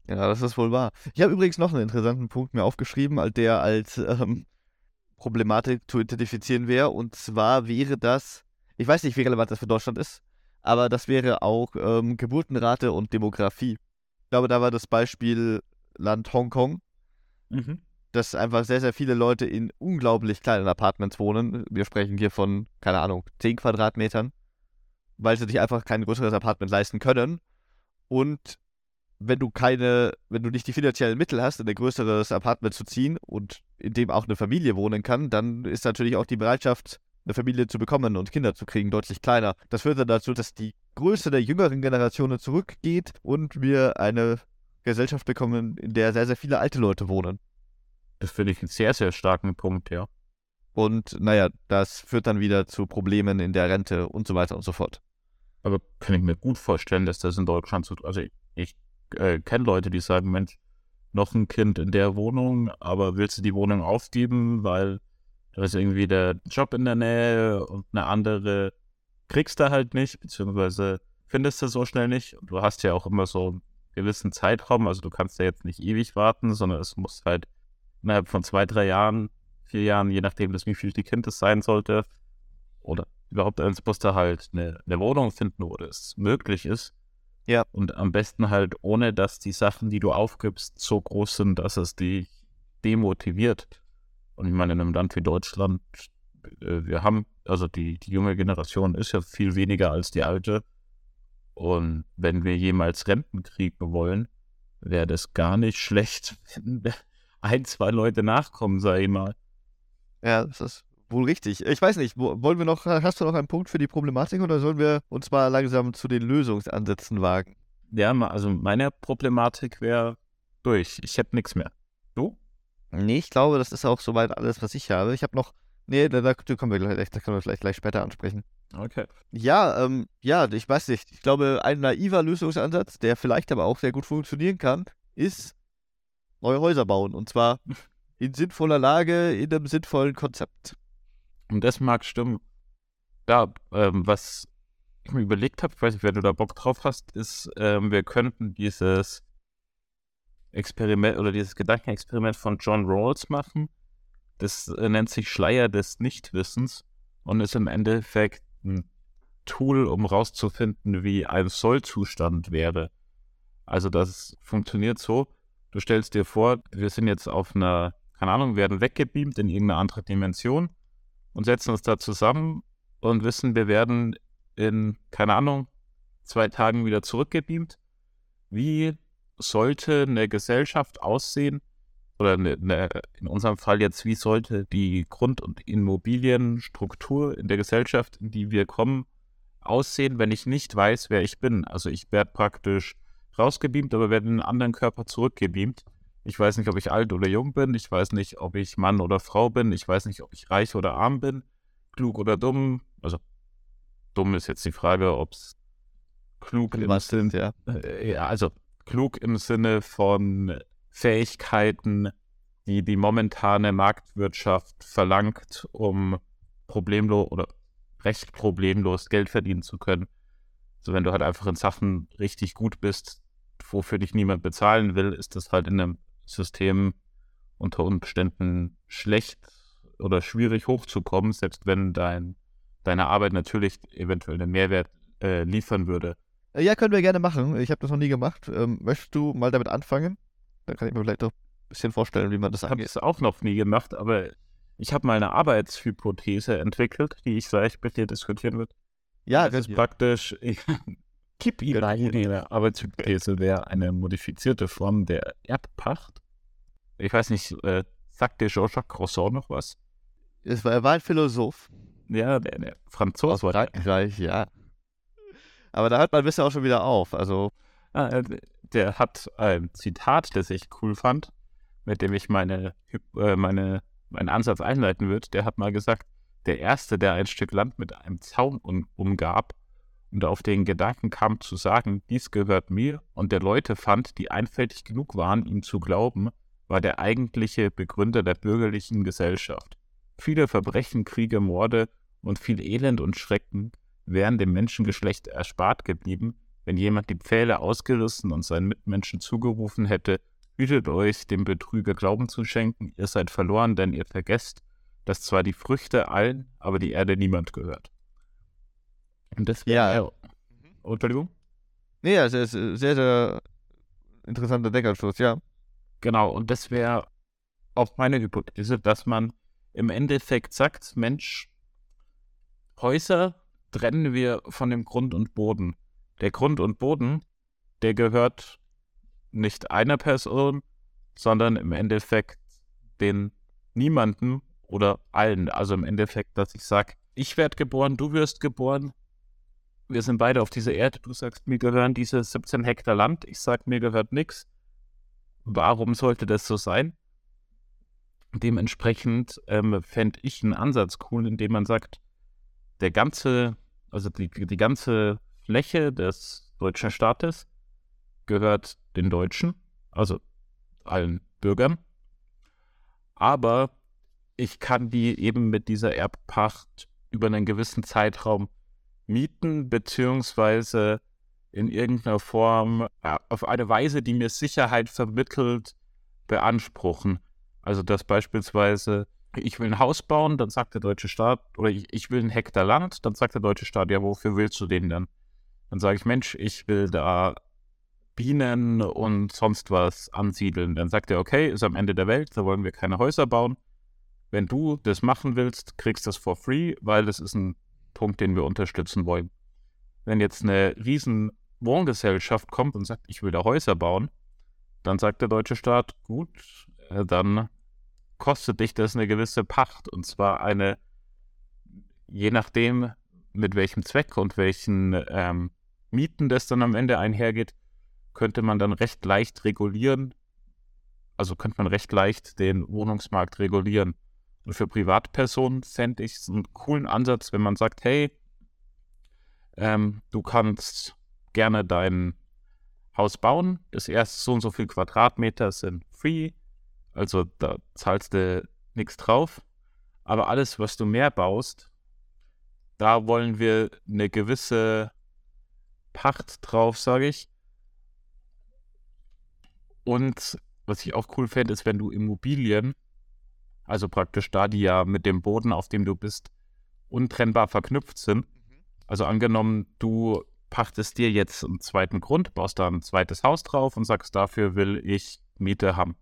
Ja, das ist wohl wahr. Ich habe übrigens noch einen interessanten Punkt mir aufgeschrieben, der als ähm, Problematik zu identifizieren wäre. Und zwar wäre das, ich weiß nicht, wie relevant das für Deutschland ist, aber das wäre auch ähm, Geburtenrate und Demografie. Ich glaube, da war das Beispiel Land Hongkong, mhm. dass einfach sehr, sehr viele Leute in unglaublich kleinen Apartments wohnen. Wir sprechen hier von, keine Ahnung, 10 Quadratmetern, weil sie sich einfach kein größeres Apartment leisten können. Und wenn du keine, wenn du nicht die finanziellen Mittel hast, in ein größeres Apartment zu ziehen und in dem auch eine Familie wohnen kann, dann ist natürlich auch die Bereitschaft, eine Familie zu bekommen und Kinder zu kriegen, deutlich kleiner. Das führt dann dazu, dass die Größe der jüngeren Generationen zurückgeht und wir eine Gesellschaft bekommen, in der sehr, sehr viele alte Leute wohnen. Das finde ich einen sehr, sehr starken Punkt, ja. Und naja, das führt dann wieder zu Problemen in der Rente und so weiter und so fort. Aber kann ich mir gut vorstellen, dass das in Deutschland so, also ich, ich äh, kenne Leute, die sagen, Mensch, noch ein Kind in der Wohnung, aber willst du die Wohnung aufgeben, weil da ist irgendwie der Job in der Nähe und eine andere kriegst du halt nicht, beziehungsweise findest du so schnell nicht. Und du hast ja auch immer so einen gewissen Zeitraum, also du kannst ja jetzt nicht ewig warten, sondern es muss halt innerhalb von zwei, drei Jahren, vier Jahren, je nachdem, wie viel die Kind es sein sollte, oder überhaupt eins musst du halt eine, eine Wohnung finden, wo das möglich ist. Ja. Und am besten halt ohne, dass die Sachen, die du aufgibst, so groß sind, dass es dich demotiviert. Und ich meine, in einem Land wie Deutschland, äh, wir haben, also die, die junge Generation ist ja viel weniger als die alte. Und wenn wir jemals Renten kriegen wollen, wäre das gar nicht [laughs] schlecht, wenn ein, zwei Leute nachkommen, sag ich mal. Ja, das ist wohl richtig. Ich weiß nicht, wollen wir noch, hast du noch einen Punkt für die Problematik oder sollen wir uns mal langsam zu den Lösungsansätzen wagen? Ja, also meine Problematik wäre durch. Ich hätte nichts mehr. Du? Nee, ich glaube, das ist auch soweit alles, was ich habe. Ich habe noch, nee, da, da, können wir gleich, da können wir vielleicht gleich später ansprechen. Okay. Ja, ähm, ja, ich weiß nicht. Ich glaube, ein naiver Lösungsansatz, der vielleicht aber auch sehr gut funktionieren kann, ist neue Häuser bauen. Und zwar [laughs] in sinnvoller Lage, in einem sinnvollen Konzept. Und das mag stimmen. Ja, ähm, was ich mir überlegt habe, ich weiß nicht, wenn du da Bock drauf hast, ist, ähm, wir könnten dieses Experiment oder dieses Gedankenexperiment von John Rawls machen. Das äh, nennt sich Schleier des Nichtwissens und ist im Endeffekt ein Tool, um rauszufinden, wie ein Sollzustand wäre. Also das funktioniert so, du stellst dir vor, wir sind jetzt auf einer, keine Ahnung, werden weggebeamt in irgendeine andere Dimension und setzen uns da zusammen und wissen, wir werden in, keine Ahnung, zwei Tagen wieder zurückgebeamt. Wie sollte eine Gesellschaft aussehen? Oder eine, eine, in unserem Fall jetzt, wie sollte die Grund- und Immobilienstruktur in der Gesellschaft, in die wir kommen, aussehen, wenn ich nicht weiß, wer ich bin? Also ich werde praktisch rausgebeamt, aber werde in einen anderen Körper zurückgebeamt. Ich weiß nicht, ob ich alt oder jung bin. Ich weiß nicht, ob ich Mann oder Frau bin. Ich weiß nicht, ob ich reich oder arm bin. Klug oder dumm. Also dumm ist jetzt die Frage, ob es klug ist. Was sind, ja. Äh, ja. Also klug im Sinne von Fähigkeiten, die die momentane Marktwirtschaft verlangt, um problemlos oder recht problemlos Geld verdienen zu können. Also wenn du halt einfach in Sachen richtig gut bist, wofür dich niemand bezahlen will, ist das halt in einem System unter Umständen schlecht oder schwierig hochzukommen, selbst wenn dein, deine Arbeit natürlich eventuell einen Mehrwert äh, liefern würde. Äh, ja, können wir gerne machen. Ich habe das noch nie gemacht. Ähm, möchtest du mal damit anfangen? Dann kann ich mir vielleicht auch ein bisschen vorstellen, wie man das angeht. Ich habe es auch noch nie gemacht, aber ich habe mal eine Arbeitshypothese entwickelt, die ich gleich mit dir diskutieren würde. Ja, das ist praktisch. [laughs] Eine Arbeitshypothese wäre eine modifizierte Form der Erbpacht. Ich weiß nicht, äh, sagt dir Jean-Jacques Rousseau noch was? Es war, er war ein Philosoph. Ja, der, der Franzose. Aus Frankreich, ja. Aber da hört mein Wissen auch schon wieder auf. Also. Ah, äh, der hat ein Zitat, das ich cool fand, mit dem ich meine, äh, meine, meinen Ansatz einleiten würde. Der hat mal gesagt, der Erste, der ein Stück Land mit einem Zaun umgab, und auf den Gedanken kam zu sagen, dies gehört mir, und der Leute fand, die einfältig genug waren, ihm zu glauben, war der eigentliche Begründer der bürgerlichen Gesellschaft. Viele Verbrechen, Kriege, Morde und viel Elend und Schrecken wären dem Menschengeschlecht erspart geblieben, wenn jemand die Pfähle ausgerissen und seinen Mitmenschen zugerufen hätte, hütet euch, dem Betrüger Glauben zu schenken, ihr seid verloren, denn ihr vergesst, dass zwar die Früchte allen, aber die Erde niemand gehört. Und das Ja. wäre. Oh, Entschuldigung? Nee, ja, sehr, sehr, sehr interessanter Denkanstoß, ja. Genau, und das wäre auch meine Hypothese, dass man im Endeffekt sagt, Mensch, Häuser trennen wir von dem Grund und Boden. Der Grund und Boden, der gehört nicht einer Person, sondern im Endeffekt den niemanden oder allen. Also im Endeffekt, dass ich sage, ich werde geboren, du wirst geboren, wir sind beide auf dieser Erde, du sagst, mir gehören diese 17 Hektar Land, ich sag, mir gehört nichts. Warum sollte das so sein? Dementsprechend ähm, fände ich einen Ansatz cool, indem man sagt, der ganze, also die, die ganze Fläche des deutschen Staates gehört den Deutschen, also allen Bürgern. Aber ich kann die eben mit dieser Erbpacht über einen gewissen Zeitraum mieten, beziehungsweise in irgendeiner Form auf eine Weise, die mir Sicherheit vermittelt, beanspruchen. Also dass beispielsweise ich will ein Haus bauen, dann sagt der deutsche Staat, oder ich, ich will einen Hektar Land, dann sagt der deutsche Staat, ja, wofür willst du den dann? Dann sage ich, Mensch, ich will da Bienen und sonst was ansiedeln. Dann sagt er, okay, ist am Ende der Welt, da wollen wir keine Häuser bauen. Wenn du das machen willst, kriegst du das for free, weil das ist ein Punkt, den wir unterstützen wollen. Wenn jetzt eine riesen Wohngesellschaft kommt und sagt, ich will da Häuser bauen, dann sagt der deutsche Staat, gut, äh, dann kostet dich das eine gewisse Pacht und zwar eine, je nachdem, mit welchem Zweck und welchen ähm, Mieten das dann am Ende einhergeht, könnte man dann recht leicht regulieren. Also könnte man recht leicht den Wohnungsmarkt regulieren. Und für Privatpersonen fände ich es einen coolen Ansatz, wenn man sagt, hey, ähm, du kannst gerne dein Haus bauen. Das erste so und so viel Quadratmeter sind free. Also da zahlst du nichts drauf. Aber alles, was du mehr baust, da wollen wir eine gewisse Pacht drauf, sage ich. Und was ich auch cool fände, ist, wenn du Immobilien, also praktisch da, die ja mit dem Boden, auf dem du bist, untrennbar verknüpft sind. Also angenommen, du pachtest dir jetzt einen zweiten Grund, baust da ein zweites Haus drauf und sagst, dafür will ich Miete haben.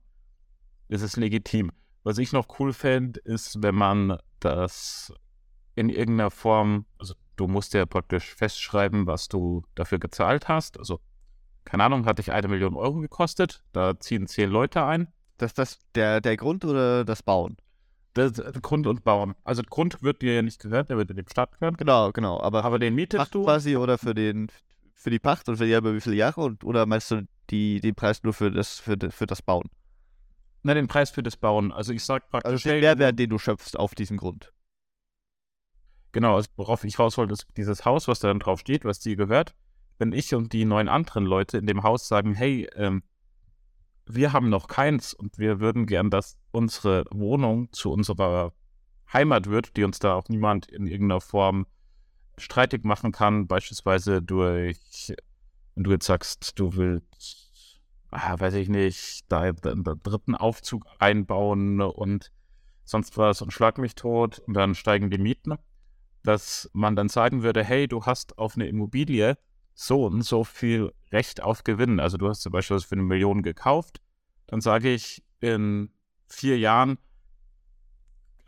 Das ist legitim. Was ich noch cool fände, ist, wenn man das in irgendeiner Form, also du musst ja praktisch festschreiben, was du dafür gezahlt hast. Also, keine Ahnung, hat dich eine Million Euro gekostet, da ziehen zehn Leute ein. Das das der, der Grund oder das Bauen? Das, das Grund und Bauen. Also Grund wird dir ja nicht gehört, der wird dem Staat gehören. Genau, genau. Aber, Aber den mietest Pacht du. quasi oder für den für die Pacht und für die, über wie viele Jahre und oder meinst du die, den Preis nur für das für, für das Bauen? Na, den Preis für das Bauen. Also ich sag praktisch, Also den Mehrwert, den du schöpfst auf diesem Grund. Genau, also worauf ich raus wollte, ist dieses Haus, was da dann drauf steht, was dir gehört. Wenn ich und die neun anderen Leute in dem Haus sagen, hey, ähm, wir haben noch keins und wir würden gern, dass unsere Wohnung zu unserer Heimat wird, die uns da auch niemand in irgendeiner Form streitig machen kann, beispielsweise durch, wenn du jetzt sagst, du willst, ah, weiß ich nicht, da einen dritten Aufzug einbauen und sonst was und schlag mich tot und dann steigen die Mieten dass man dann sagen würde, hey, du hast auf eine Immobilie so und so viel Recht auf Gewinn. Also du hast zum Beispiel das für eine Million gekauft, dann sage ich in vier Jahren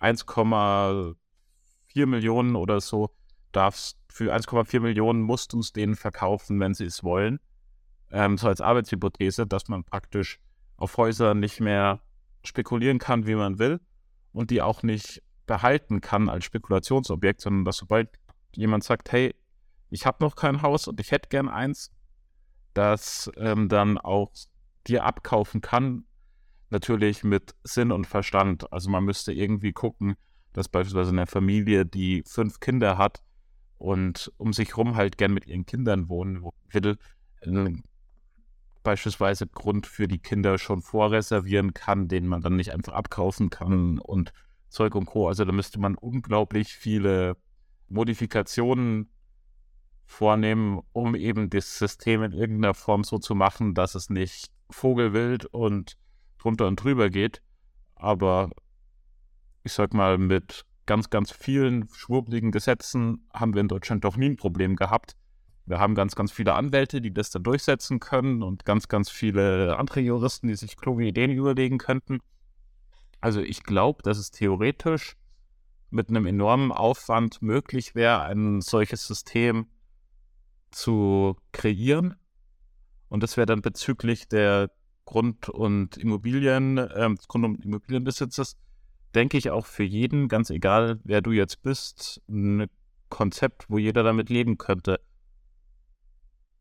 1,4 Millionen oder so darfst für 1,4 Millionen musst du es denen verkaufen, wenn sie es wollen. Ähm, so als Arbeitshypothese, dass man praktisch auf Häuser nicht mehr spekulieren kann, wie man will und die auch nicht behalten kann als Spekulationsobjekt, sondern dass sobald jemand sagt, hey, ich habe noch kein Haus und ich hätte gern eins, dass ähm, dann auch dir abkaufen kann, natürlich mit Sinn und Verstand. Also man müsste irgendwie gucken, dass beispielsweise eine Familie, die fünf Kinder hat, und um sich rum halt gern mit ihren Kindern wohnen will, beispielsweise Grund für die Kinder schon vorreservieren kann, den man dann nicht einfach abkaufen kann und Zeug und Co. Also da müsste man unglaublich viele Modifikationen vornehmen, um eben das System in irgendeiner Form so zu machen, dass es nicht vogelwild und drunter und drüber geht. Aber ich sag mal, mit ganz, ganz vielen schwurbligen Gesetzen haben wir in Deutschland doch nie ein Problem gehabt. Wir haben ganz, ganz viele Anwälte, die das dann durchsetzen können und ganz, ganz viele andere Juristen, die sich kluge Ideen überlegen könnten. Also ich glaube, dass es theoretisch mit einem enormen Aufwand möglich wäre, ein solches System zu kreieren. Und das wäre dann bezüglich der Grund- und Immobilien, äh, Grund- und Immobilienbesitzes, denke ich auch für jeden, ganz egal, wer du jetzt bist, ein Konzept, wo jeder damit leben könnte.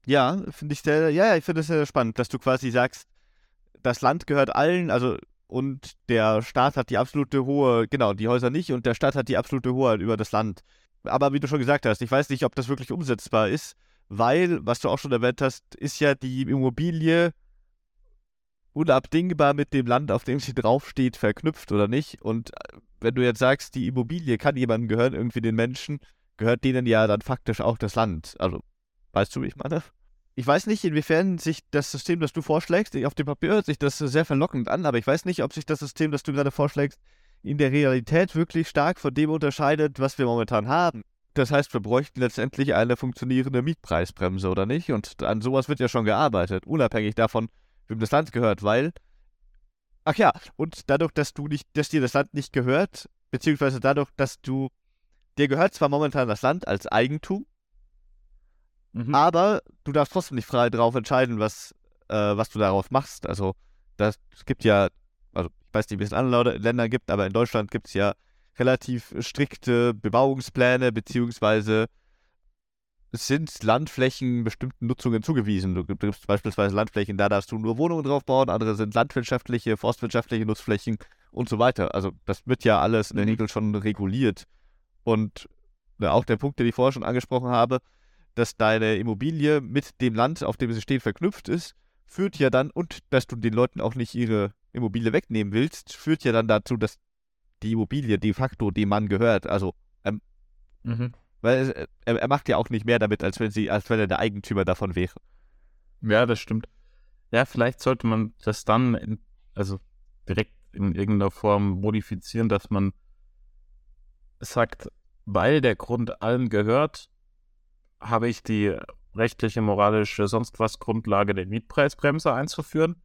Ja, finde ich sehr, ja, ich finde es sehr spannend, dass du quasi sagst, das Land gehört allen, also und der Staat hat die absolute hohe, genau, die Häuser nicht und der Staat hat die absolute Hoheit über das Land. Aber wie du schon gesagt hast, ich weiß nicht, ob das wirklich umsetzbar ist, weil, was du auch schon erwähnt hast, ist ja die Immobilie unabdingbar mit dem Land, auf dem sie draufsteht, verknüpft oder nicht. Und äh, wenn du jetzt sagst, die Immobilie kann jemandem gehören, irgendwie den Menschen, gehört denen ja dann faktisch auch das Land. Also, weißt du, wie ich meine? Ich weiß nicht, inwiefern sich das System, das du vorschlägst, auf dem Papier hört sich das sehr verlockend an, aber ich weiß nicht, ob sich das System, das du gerade vorschlägst, in der Realität wirklich stark von dem unterscheidet, was wir momentan haben. Das heißt, wir bräuchten letztendlich eine funktionierende Mietpreisbremse, oder nicht? Und an sowas wird ja schon gearbeitet, unabhängig davon, wem das Land gehört, weil. Ach ja, und dadurch, dass du nicht, dass dir das Land nicht gehört, beziehungsweise dadurch, dass du. Dir gehört zwar momentan das Land als Eigentum, Mhm. Aber du darfst trotzdem nicht frei darauf entscheiden, was, äh, was du darauf machst. Also, das, es gibt ja, also ich weiß nicht, wie es in anderen Ländern gibt, aber in Deutschland gibt es ja relativ strikte Bebauungspläne, beziehungsweise sind Landflächen bestimmten Nutzungen zugewiesen. Du gibst beispielsweise Landflächen, da darfst du nur Wohnungen drauf bauen, andere sind landwirtschaftliche, forstwirtschaftliche Nutzflächen und so weiter. Also das wird ja alles in der mhm. Regel schon reguliert. Und auch der Punkt, den ich vorher schon angesprochen habe, dass deine Immobilie mit dem Land, auf dem sie steht, verknüpft ist, führt ja dann, und dass du den Leuten auch nicht ihre Immobilie wegnehmen willst, führt ja dann dazu, dass die Immobilie de facto dem Mann gehört. Also, ähm, mhm. weil äh, er, er, macht ja auch nicht mehr damit, als wenn sie, als wenn er der Eigentümer davon wäre. Ja, das stimmt. Ja, vielleicht sollte man das dann, in, also direkt in irgendeiner Form modifizieren, dass man sagt, weil der Grund allen gehört, habe ich die rechtliche, moralische, sonst was Grundlage der Mietpreisbremse einzuführen.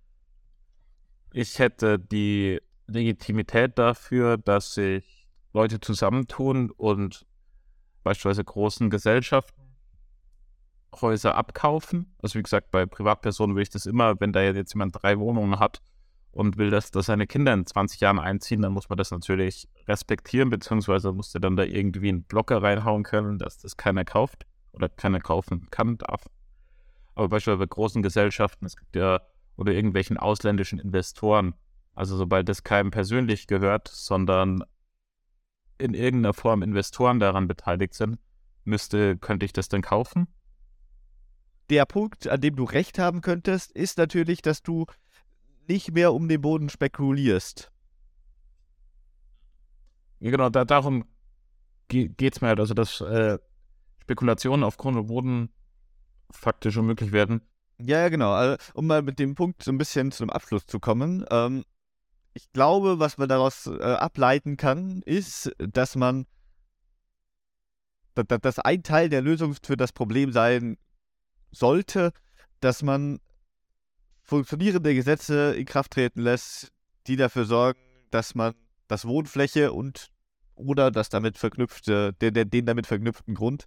Ich hätte die Legitimität dafür, dass sich Leute zusammentun und beispielsweise großen Gesellschaften Häuser abkaufen. Also wie gesagt, bei Privatpersonen will ich das immer, wenn da jetzt jemand drei Wohnungen hat und will, dass, dass seine Kinder in 20 Jahren einziehen, dann muss man das natürlich respektieren, beziehungsweise muss der dann da irgendwie einen Blocker reinhauen können, dass das keiner kauft oder keiner kaufen kann, darf. Aber beispielsweise bei großen Gesellschaften, es gibt ja, oder irgendwelchen ausländischen Investoren, also sobald das keinem persönlich gehört, sondern in irgendeiner Form Investoren daran beteiligt sind, müsste, könnte ich das dann kaufen? Der Punkt, an dem du recht haben könntest, ist natürlich, dass du nicht mehr um den Boden spekulierst. Ja, genau, da, darum geht es mir halt. Also, dass äh, Spekulationen auf Grund und Boden faktisch unmöglich werden. Ja, ja, genau. Also, um mal mit dem Punkt so ein bisschen zum Abschluss zu kommen. Ähm, ich glaube, was man daraus äh, ableiten kann, ist, dass man, dass, ein Teil der Lösung für das Problem sein sollte, dass man funktionierende Gesetze in Kraft treten lässt, die dafür sorgen, dass man das Wohnfläche und oder das damit verknüpfte, den, den damit verknüpften Grund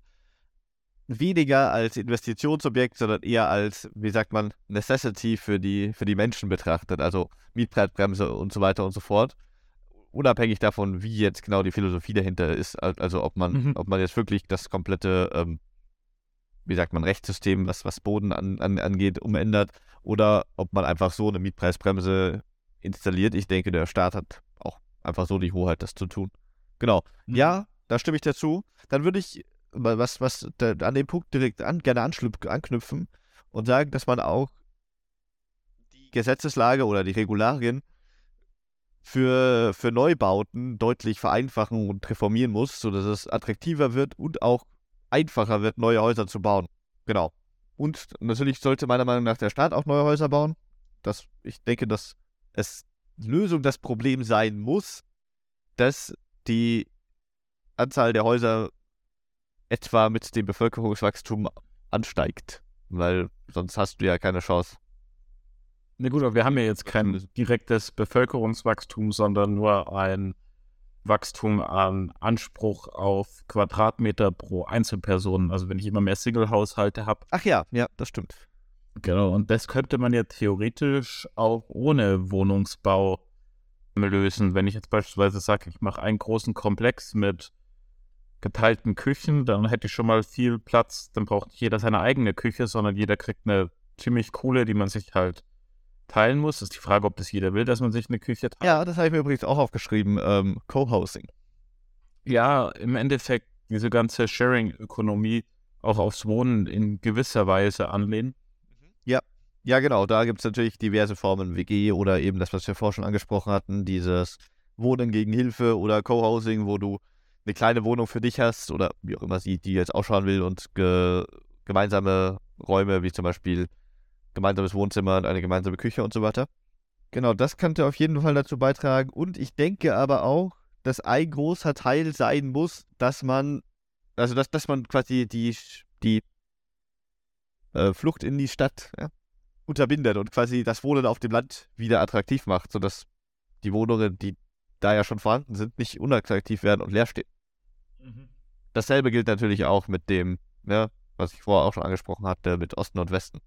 weniger als Investitionsobjekt, sondern eher als, wie sagt man, Necessity für die, für die Menschen betrachtet, also Mietpreisbremse und so weiter und so fort. Unabhängig davon, wie jetzt genau die Philosophie dahinter ist, also ob man, mhm. ob man jetzt wirklich das komplette, ähm, wie sagt man, Rechtssystem, was, was Boden an, an, angeht, umändert oder ob man einfach so eine Mietpreisbremse installiert. Ich denke, der Staat hat auch einfach so die Hoheit, das zu tun. Genau. Mhm. Ja, da stimme ich dazu. Dann würde ich was, was an dem Punkt direkt an, gerne anknüpfen und sagen, dass man auch die Gesetzeslage oder die Regularien für, für Neubauten deutlich vereinfachen und reformieren muss, sodass es attraktiver wird und auch einfacher wird, neue Häuser zu bauen. Genau. Und natürlich sollte meiner Meinung nach der Staat auch neue Häuser bauen. Das, ich denke, dass es Lösung des Problems sein muss, dass die Anzahl der Häuser etwa mit dem Bevölkerungswachstum ansteigt. Weil sonst hast du ja keine Chance. Na gut, aber wir haben ja jetzt kein direktes Bevölkerungswachstum, sondern nur ein Wachstum an Anspruch auf Quadratmeter pro Einzelperson. Also wenn ich immer mehr Single-Haushalte habe. Ach ja, ja, das stimmt. Genau, und das könnte man ja theoretisch auch ohne Wohnungsbau lösen. Wenn ich jetzt beispielsweise sage, ich mache einen großen Komplex mit geteilten Küchen, dann hätte ich schon mal viel Platz. Dann braucht nicht jeder seine eigene Küche, sondern jeder kriegt eine ziemlich coole, die man sich halt teilen muss. Das ist die Frage, ob das jeder will, dass man sich eine Küche teilt. Ja, das habe ich mir übrigens auch aufgeschrieben. Ähm, Co-Housing. Ja, im Endeffekt diese ganze Sharing-Ökonomie auch aufs Wohnen in gewisser Weise anlehnen. Ja, ja, genau. Da gibt es natürlich diverse Formen, WG oder eben das, was wir vorher schon angesprochen hatten, dieses Wohnen gegen Hilfe oder Co-Housing, wo du eine kleine Wohnung für dich hast oder wie auch immer sie die jetzt ausschauen will und ge gemeinsame Räume, wie zum Beispiel gemeinsames Wohnzimmer und eine gemeinsame Küche und so weiter. Genau, das könnte auf jeden Fall dazu beitragen. Und ich denke aber auch, dass ein großer Teil sein muss, dass man, also dass, dass man quasi die, die äh, Flucht in die Stadt ja, unterbindet und quasi das Wohnen auf dem Land wieder attraktiv macht, sodass die Wohnungen, die da ja schon vorhanden sind, nicht unattraktiv werden und leer stehen. Mhm. Dasselbe gilt natürlich auch mit dem, ne, was ich vorher auch schon angesprochen hatte, mit Osten und Westen.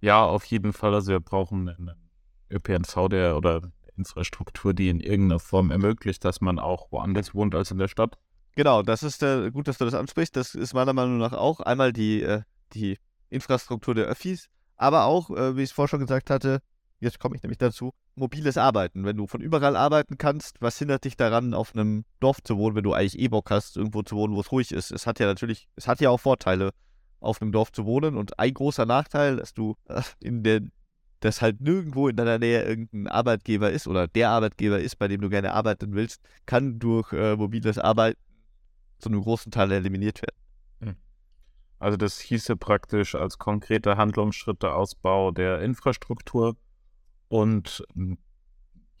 Ja, auf jeden Fall. Also wir brauchen einen ÖPNV, der oder Infrastruktur, die in irgendeiner Form ermöglicht, dass man auch woanders wohnt als in der Stadt. Genau, das ist äh, gut, dass du das ansprichst. Das ist meiner Meinung nach auch einmal die, äh, die Infrastruktur der Öffis, aber auch, äh, wie ich es vorher schon gesagt hatte, jetzt komme ich nämlich dazu, mobiles Arbeiten. Wenn du von überall arbeiten kannst, was hindert dich daran, auf einem Dorf zu wohnen, wenn du eigentlich eh Bock hast, irgendwo zu wohnen, wo es ruhig ist? Es hat ja natürlich, es hat ja auch Vorteile, auf einem Dorf zu wohnen. Und ein großer Nachteil, dass du äh, in der, dass halt nirgendwo in deiner Nähe irgendein Arbeitgeber ist oder der Arbeitgeber ist, bei dem du gerne arbeiten willst, kann durch äh, mobiles Arbeiten zu einem großen Teil eliminiert werden. Hm. Also das hieße praktisch als konkreter Handlungsschritt der Ausbau der Infrastruktur und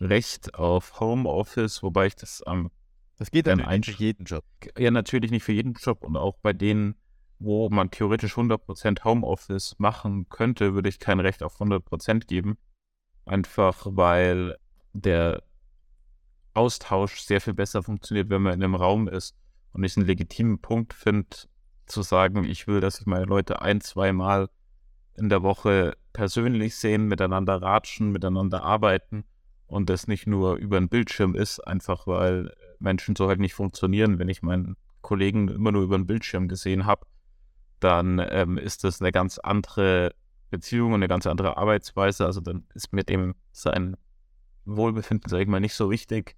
Recht auf Homeoffice, wobei ich das am das geht dann nicht für jeden Job. Ja, natürlich nicht für jeden Job und auch bei denen, wo man theoretisch 100% Homeoffice machen könnte, würde ich kein Recht auf 100% geben. Einfach weil der Austausch sehr viel besser funktioniert, wenn man in einem Raum ist und ich einen legitimen Punkt finde, zu sagen, ich will, dass sich meine Leute ein, zweimal in der Woche persönlich sehen, miteinander ratschen, miteinander arbeiten und das nicht nur über einen Bildschirm ist, einfach weil Menschen so halt nicht funktionieren. Wenn ich meinen Kollegen immer nur über einen Bildschirm gesehen habe, dann ähm, ist das eine ganz andere Beziehung und eine ganz andere Arbeitsweise. Also dann ist mit dem sein Wohlbefinden, sage ich mal, nicht so wichtig,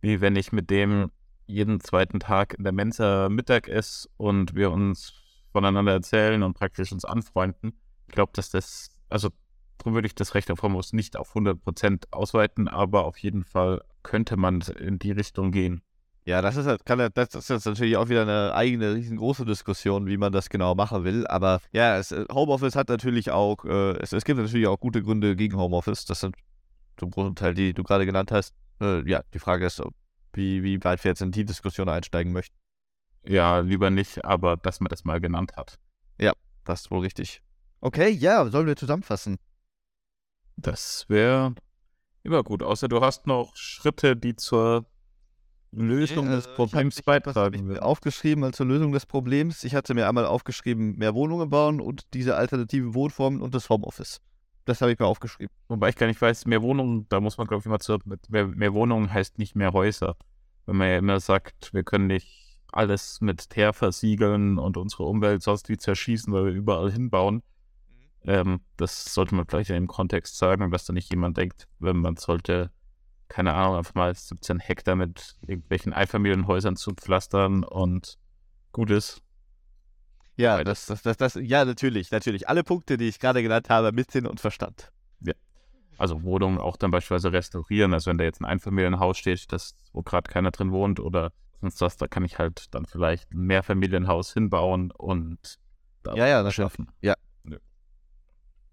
wie wenn ich mit dem jeden zweiten Tag in der Mensa Mittag esse und wir uns voneinander erzählen und praktisch uns anfreunden. Ich glaube, dass das, also darum würde ich das Recht auf Homos nicht auf 100% ausweiten, aber auf jeden Fall könnte man in die Richtung gehen. Ja, das ist, halt, kann, das ist jetzt natürlich auch wieder eine eigene, riesengroße Diskussion, wie man das genau machen will. Aber ja, es, äh, Homeoffice hat natürlich auch, äh, es, es, gibt natürlich auch gute Gründe gegen Homeoffice. Das sind zum großen Teil, die du gerade genannt hast. Äh, ja, die Frage ist, wie, wie weit wir jetzt in die Diskussion einsteigen möchten. Ja, lieber nicht, aber dass man das mal genannt hat. Ja, das ist wohl richtig. Okay, ja, sollen wir zusammenfassen? Das wäre immer gut, außer du hast noch Schritte, die zur Lösung des äh, Problems ich beitragen wird. Aufgeschrieben als zur Lösung des Problems. Ich hatte mir einmal aufgeschrieben, mehr Wohnungen bauen und diese alternativen Wohnformen und das Homeoffice. Das habe ich mir aufgeschrieben. Wobei ich gar nicht weiß, mehr Wohnungen, da muss man, glaube ich, immer mit, mehr, mehr Wohnungen heißt nicht mehr Häuser. Wenn man ja immer sagt, wir können nicht alles mit Teer versiegeln und unsere Umwelt sonst wie zerschießen, weil wir überall hinbauen. Ähm, das sollte man vielleicht im Kontext sagen, dass da nicht jemand denkt, wenn man sollte keine Ahnung, einfach mal 17 Hektar mit irgendwelchen Einfamilienhäusern zu pflastern und gut ist. Ja, das, das, das, das, ja, natürlich, natürlich. Alle Punkte, die ich gerade genannt habe, mit Sinn und Verstand. Ja. Also Wohnungen auch dann beispielsweise restaurieren. Also wenn da jetzt ein Einfamilienhaus steht, das, wo gerade keiner drin wohnt oder sonst was, da kann ich halt dann vielleicht ein Mehrfamilienhaus hinbauen und da ja, ja, das schaffen. Ja.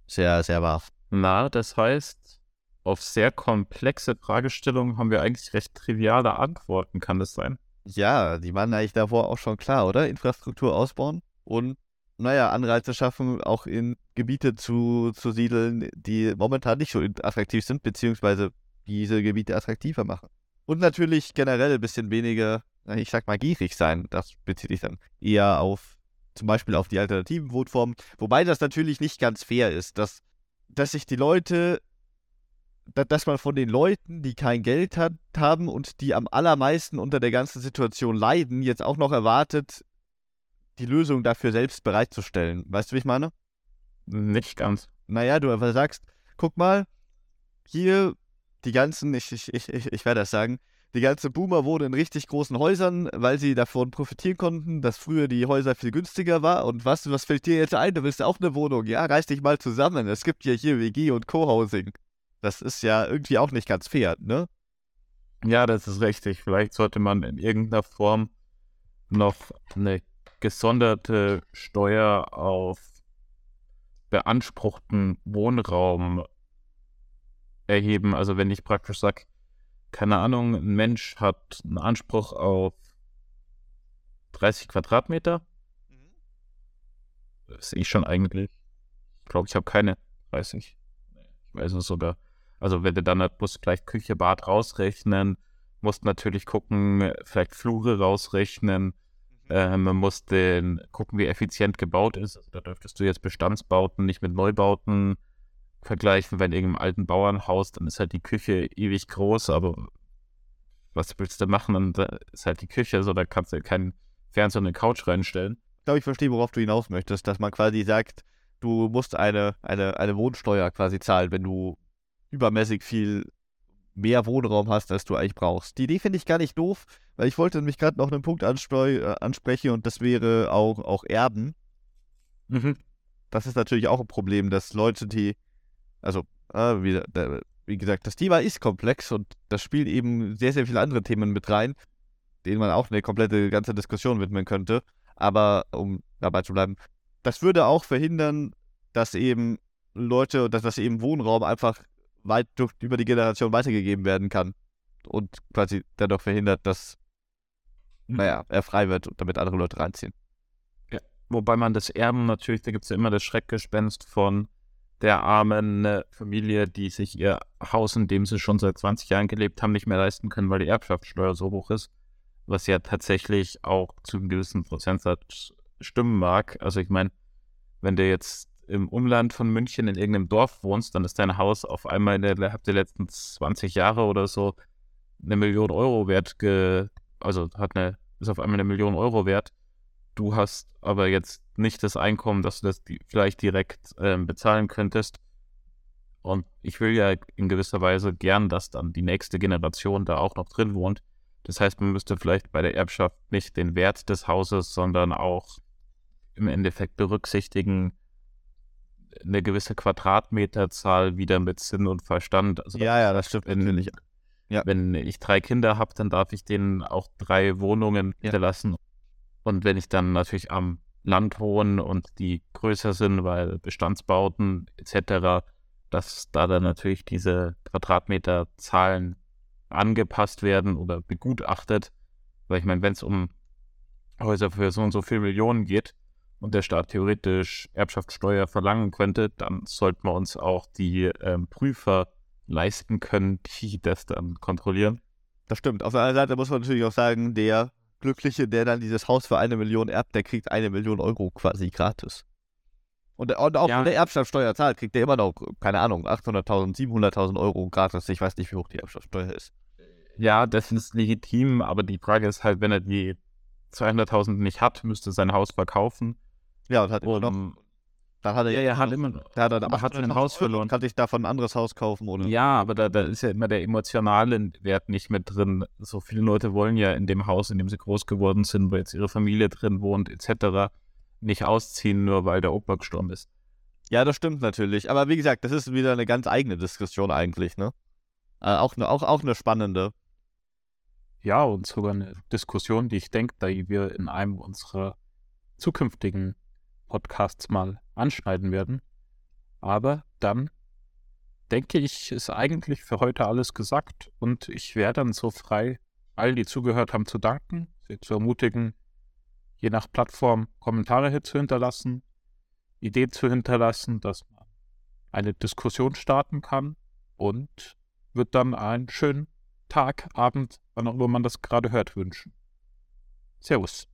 Ja. Sehr, sehr wahr. Na, das heißt, auf sehr komplexe Fragestellungen haben wir eigentlich recht triviale Antworten, kann das sein? Ja, die waren eigentlich davor auch schon klar, oder? Infrastruktur ausbauen und, naja, Anreize schaffen, auch in Gebiete zu, zu siedeln, die momentan nicht so attraktiv sind, beziehungsweise diese Gebiete attraktiver machen. Und natürlich generell ein bisschen weniger, ich sag mal, gierig sein. Das bezieht sich dann eher auf, zum Beispiel auf die alternativen Wohnformen. Wobei das natürlich nicht ganz fair ist, dass, dass sich die Leute dass man von den Leuten, die kein Geld hat, haben und die am allermeisten unter der ganzen Situation leiden, jetzt auch noch erwartet, die Lösung dafür selbst bereitzustellen. Weißt du, wie ich meine? Nicht ganz. Naja, du einfach sagst, guck mal, hier die ganzen, ich, ich, ich, ich werde das sagen, die ganze Boomer wohnen in richtig großen Häusern, weil sie davon profitieren konnten, dass früher die Häuser viel günstiger waren. Und was, was fällt dir jetzt ein? Du willst auch eine Wohnung. Ja, reiß dich mal zusammen. Es gibt ja hier WG und Co-Housing. Das ist ja irgendwie auch nicht ganz fair, ne? Ja, das ist richtig. Vielleicht sollte man in irgendeiner Form noch eine gesonderte Steuer auf beanspruchten Wohnraum erheben. Also wenn ich praktisch sage, keine Ahnung, ein Mensch hat einen Anspruch auf 30 Quadratmeter. Mhm. Das sehe ich schon eigentlich. Ich glaube, ich habe keine 30. Ich weiß es sogar. Also wenn du dann halt musst gleich Küche, Bad rausrechnen, musst natürlich gucken, vielleicht Flure rausrechnen, äh, man muss den, gucken, wie effizient gebaut ist. Also da dürftest du jetzt Bestandsbauten nicht mit Neubauten vergleichen. Wenn in irgendeinem alten Bauernhaus, dann ist halt die Küche ewig groß, aber was willst du machen? Dann ist halt die Küche so, da kannst du keinen Fernseher und eine Couch reinstellen. Ich glaube, ich verstehe, worauf du hinaus möchtest, dass man quasi sagt, du musst eine, eine, eine Wohnsteuer quasi zahlen, wenn du übermäßig viel mehr Wohnraum hast, als du eigentlich brauchst. Die Idee finde ich gar nicht doof, weil ich wollte nämlich gerade noch einen Punkt äh, ansprechen und das wäre auch, auch Erben. Mhm. Das ist natürlich auch ein Problem, dass Leute, die, also, äh, wie, äh, wie, gesagt, das Thema ist komplex und das spielt eben sehr, sehr viele andere Themen mit rein, denen man auch eine komplette ganze Diskussion widmen könnte. Aber um dabei zu bleiben, das würde auch verhindern, dass eben Leute, dass das eben Wohnraum einfach weit durch, über die Generation weitergegeben werden kann und quasi dadurch verhindert, dass, naja, er frei wird und damit andere Leute reinziehen. Ja, wobei man das Erben natürlich, da gibt es ja immer das Schreckgespenst von der armen äh, Familie, die sich ihr Haus, in dem sie schon seit 20 Jahren gelebt haben, nicht mehr leisten können, weil die Erbschaftssteuer so hoch ist, was ja tatsächlich auch zu einem gewissen Prozentsatz stimmen mag. Also ich meine, wenn der jetzt im Umland von München in irgendeinem Dorf wohnst, dann ist dein Haus auf einmal in der, letzten 20 Jahre oder so eine Million Euro wert, also hat eine, ist auf einmal eine Million Euro wert. Du hast aber jetzt nicht das Einkommen, dass du das die, vielleicht direkt ähm, bezahlen könntest. Und ich will ja in gewisser Weise gern, dass dann die nächste Generation da auch noch drin wohnt. Das heißt, man müsste vielleicht bei der Erbschaft nicht den Wert des Hauses, sondern auch im Endeffekt berücksichtigen, eine gewisse Quadratmeterzahl wieder mit Sinn und Verstand. Also ja, ja, das stimmt wenn, natürlich. Ja. Wenn ich drei Kinder habe, dann darf ich denen auch drei Wohnungen ja. hinterlassen. Und wenn ich dann natürlich am Land wohne und die größer sind, weil Bestandsbauten etc., dass da dann natürlich diese Quadratmeterzahlen angepasst werden oder begutachtet. Weil ich meine, wenn es um Häuser für so und so viele Millionen geht, und der Staat theoretisch Erbschaftssteuer verlangen könnte, dann sollten wir uns auch die ähm, Prüfer leisten können, die das dann kontrollieren. Das stimmt. Auf der anderen Seite muss man natürlich auch sagen, der Glückliche, der dann dieses Haus für eine Million erbt, der kriegt eine Million Euro quasi gratis. Und, und auch ja. wenn der Erbschaftssteuer zahlt, kriegt der immer noch, keine Ahnung, 800.000, 700.000 Euro gratis. Ich weiß nicht, wie hoch die Erbschaftssteuer ist. Ja, das ist legitim, aber die Frage ist halt, wenn er die 200.000 nicht hat, müsste sein Haus verkaufen ja, und hat immer noch. Dann hat er ja, ja, hat immer noch. Da hat er aber hat ein Haus verloren. Kann sich davon ein anderes Haus kaufen, oder? Ja, aber da, da ist ja immer der emotionale Wert nicht mit drin. So viele Leute wollen ja in dem Haus, in dem sie groß geworden sind, wo jetzt ihre Familie drin wohnt, etc., nicht ausziehen, nur weil der Opa gestorben ist. Ja, das stimmt natürlich. Aber wie gesagt, das ist wieder eine ganz eigene Diskussion eigentlich, ne? Äh, auch, ne, auch, auch eine spannende. Ja, und sogar eine Diskussion, die ich denke, da wir in einem unserer zukünftigen Podcasts mal anschneiden werden. Aber dann denke ich, ist eigentlich für heute alles gesagt und ich wäre dann so frei, allen, die zugehört haben, zu danken, sie zu ermutigen, je nach Plattform Kommentare zu hinterlassen, Ideen zu hinterlassen, dass man eine Diskussion starten kann und wird dann einen schönen Tag, Abend, wann auch immer man das gerade hört, wünschen. Servus.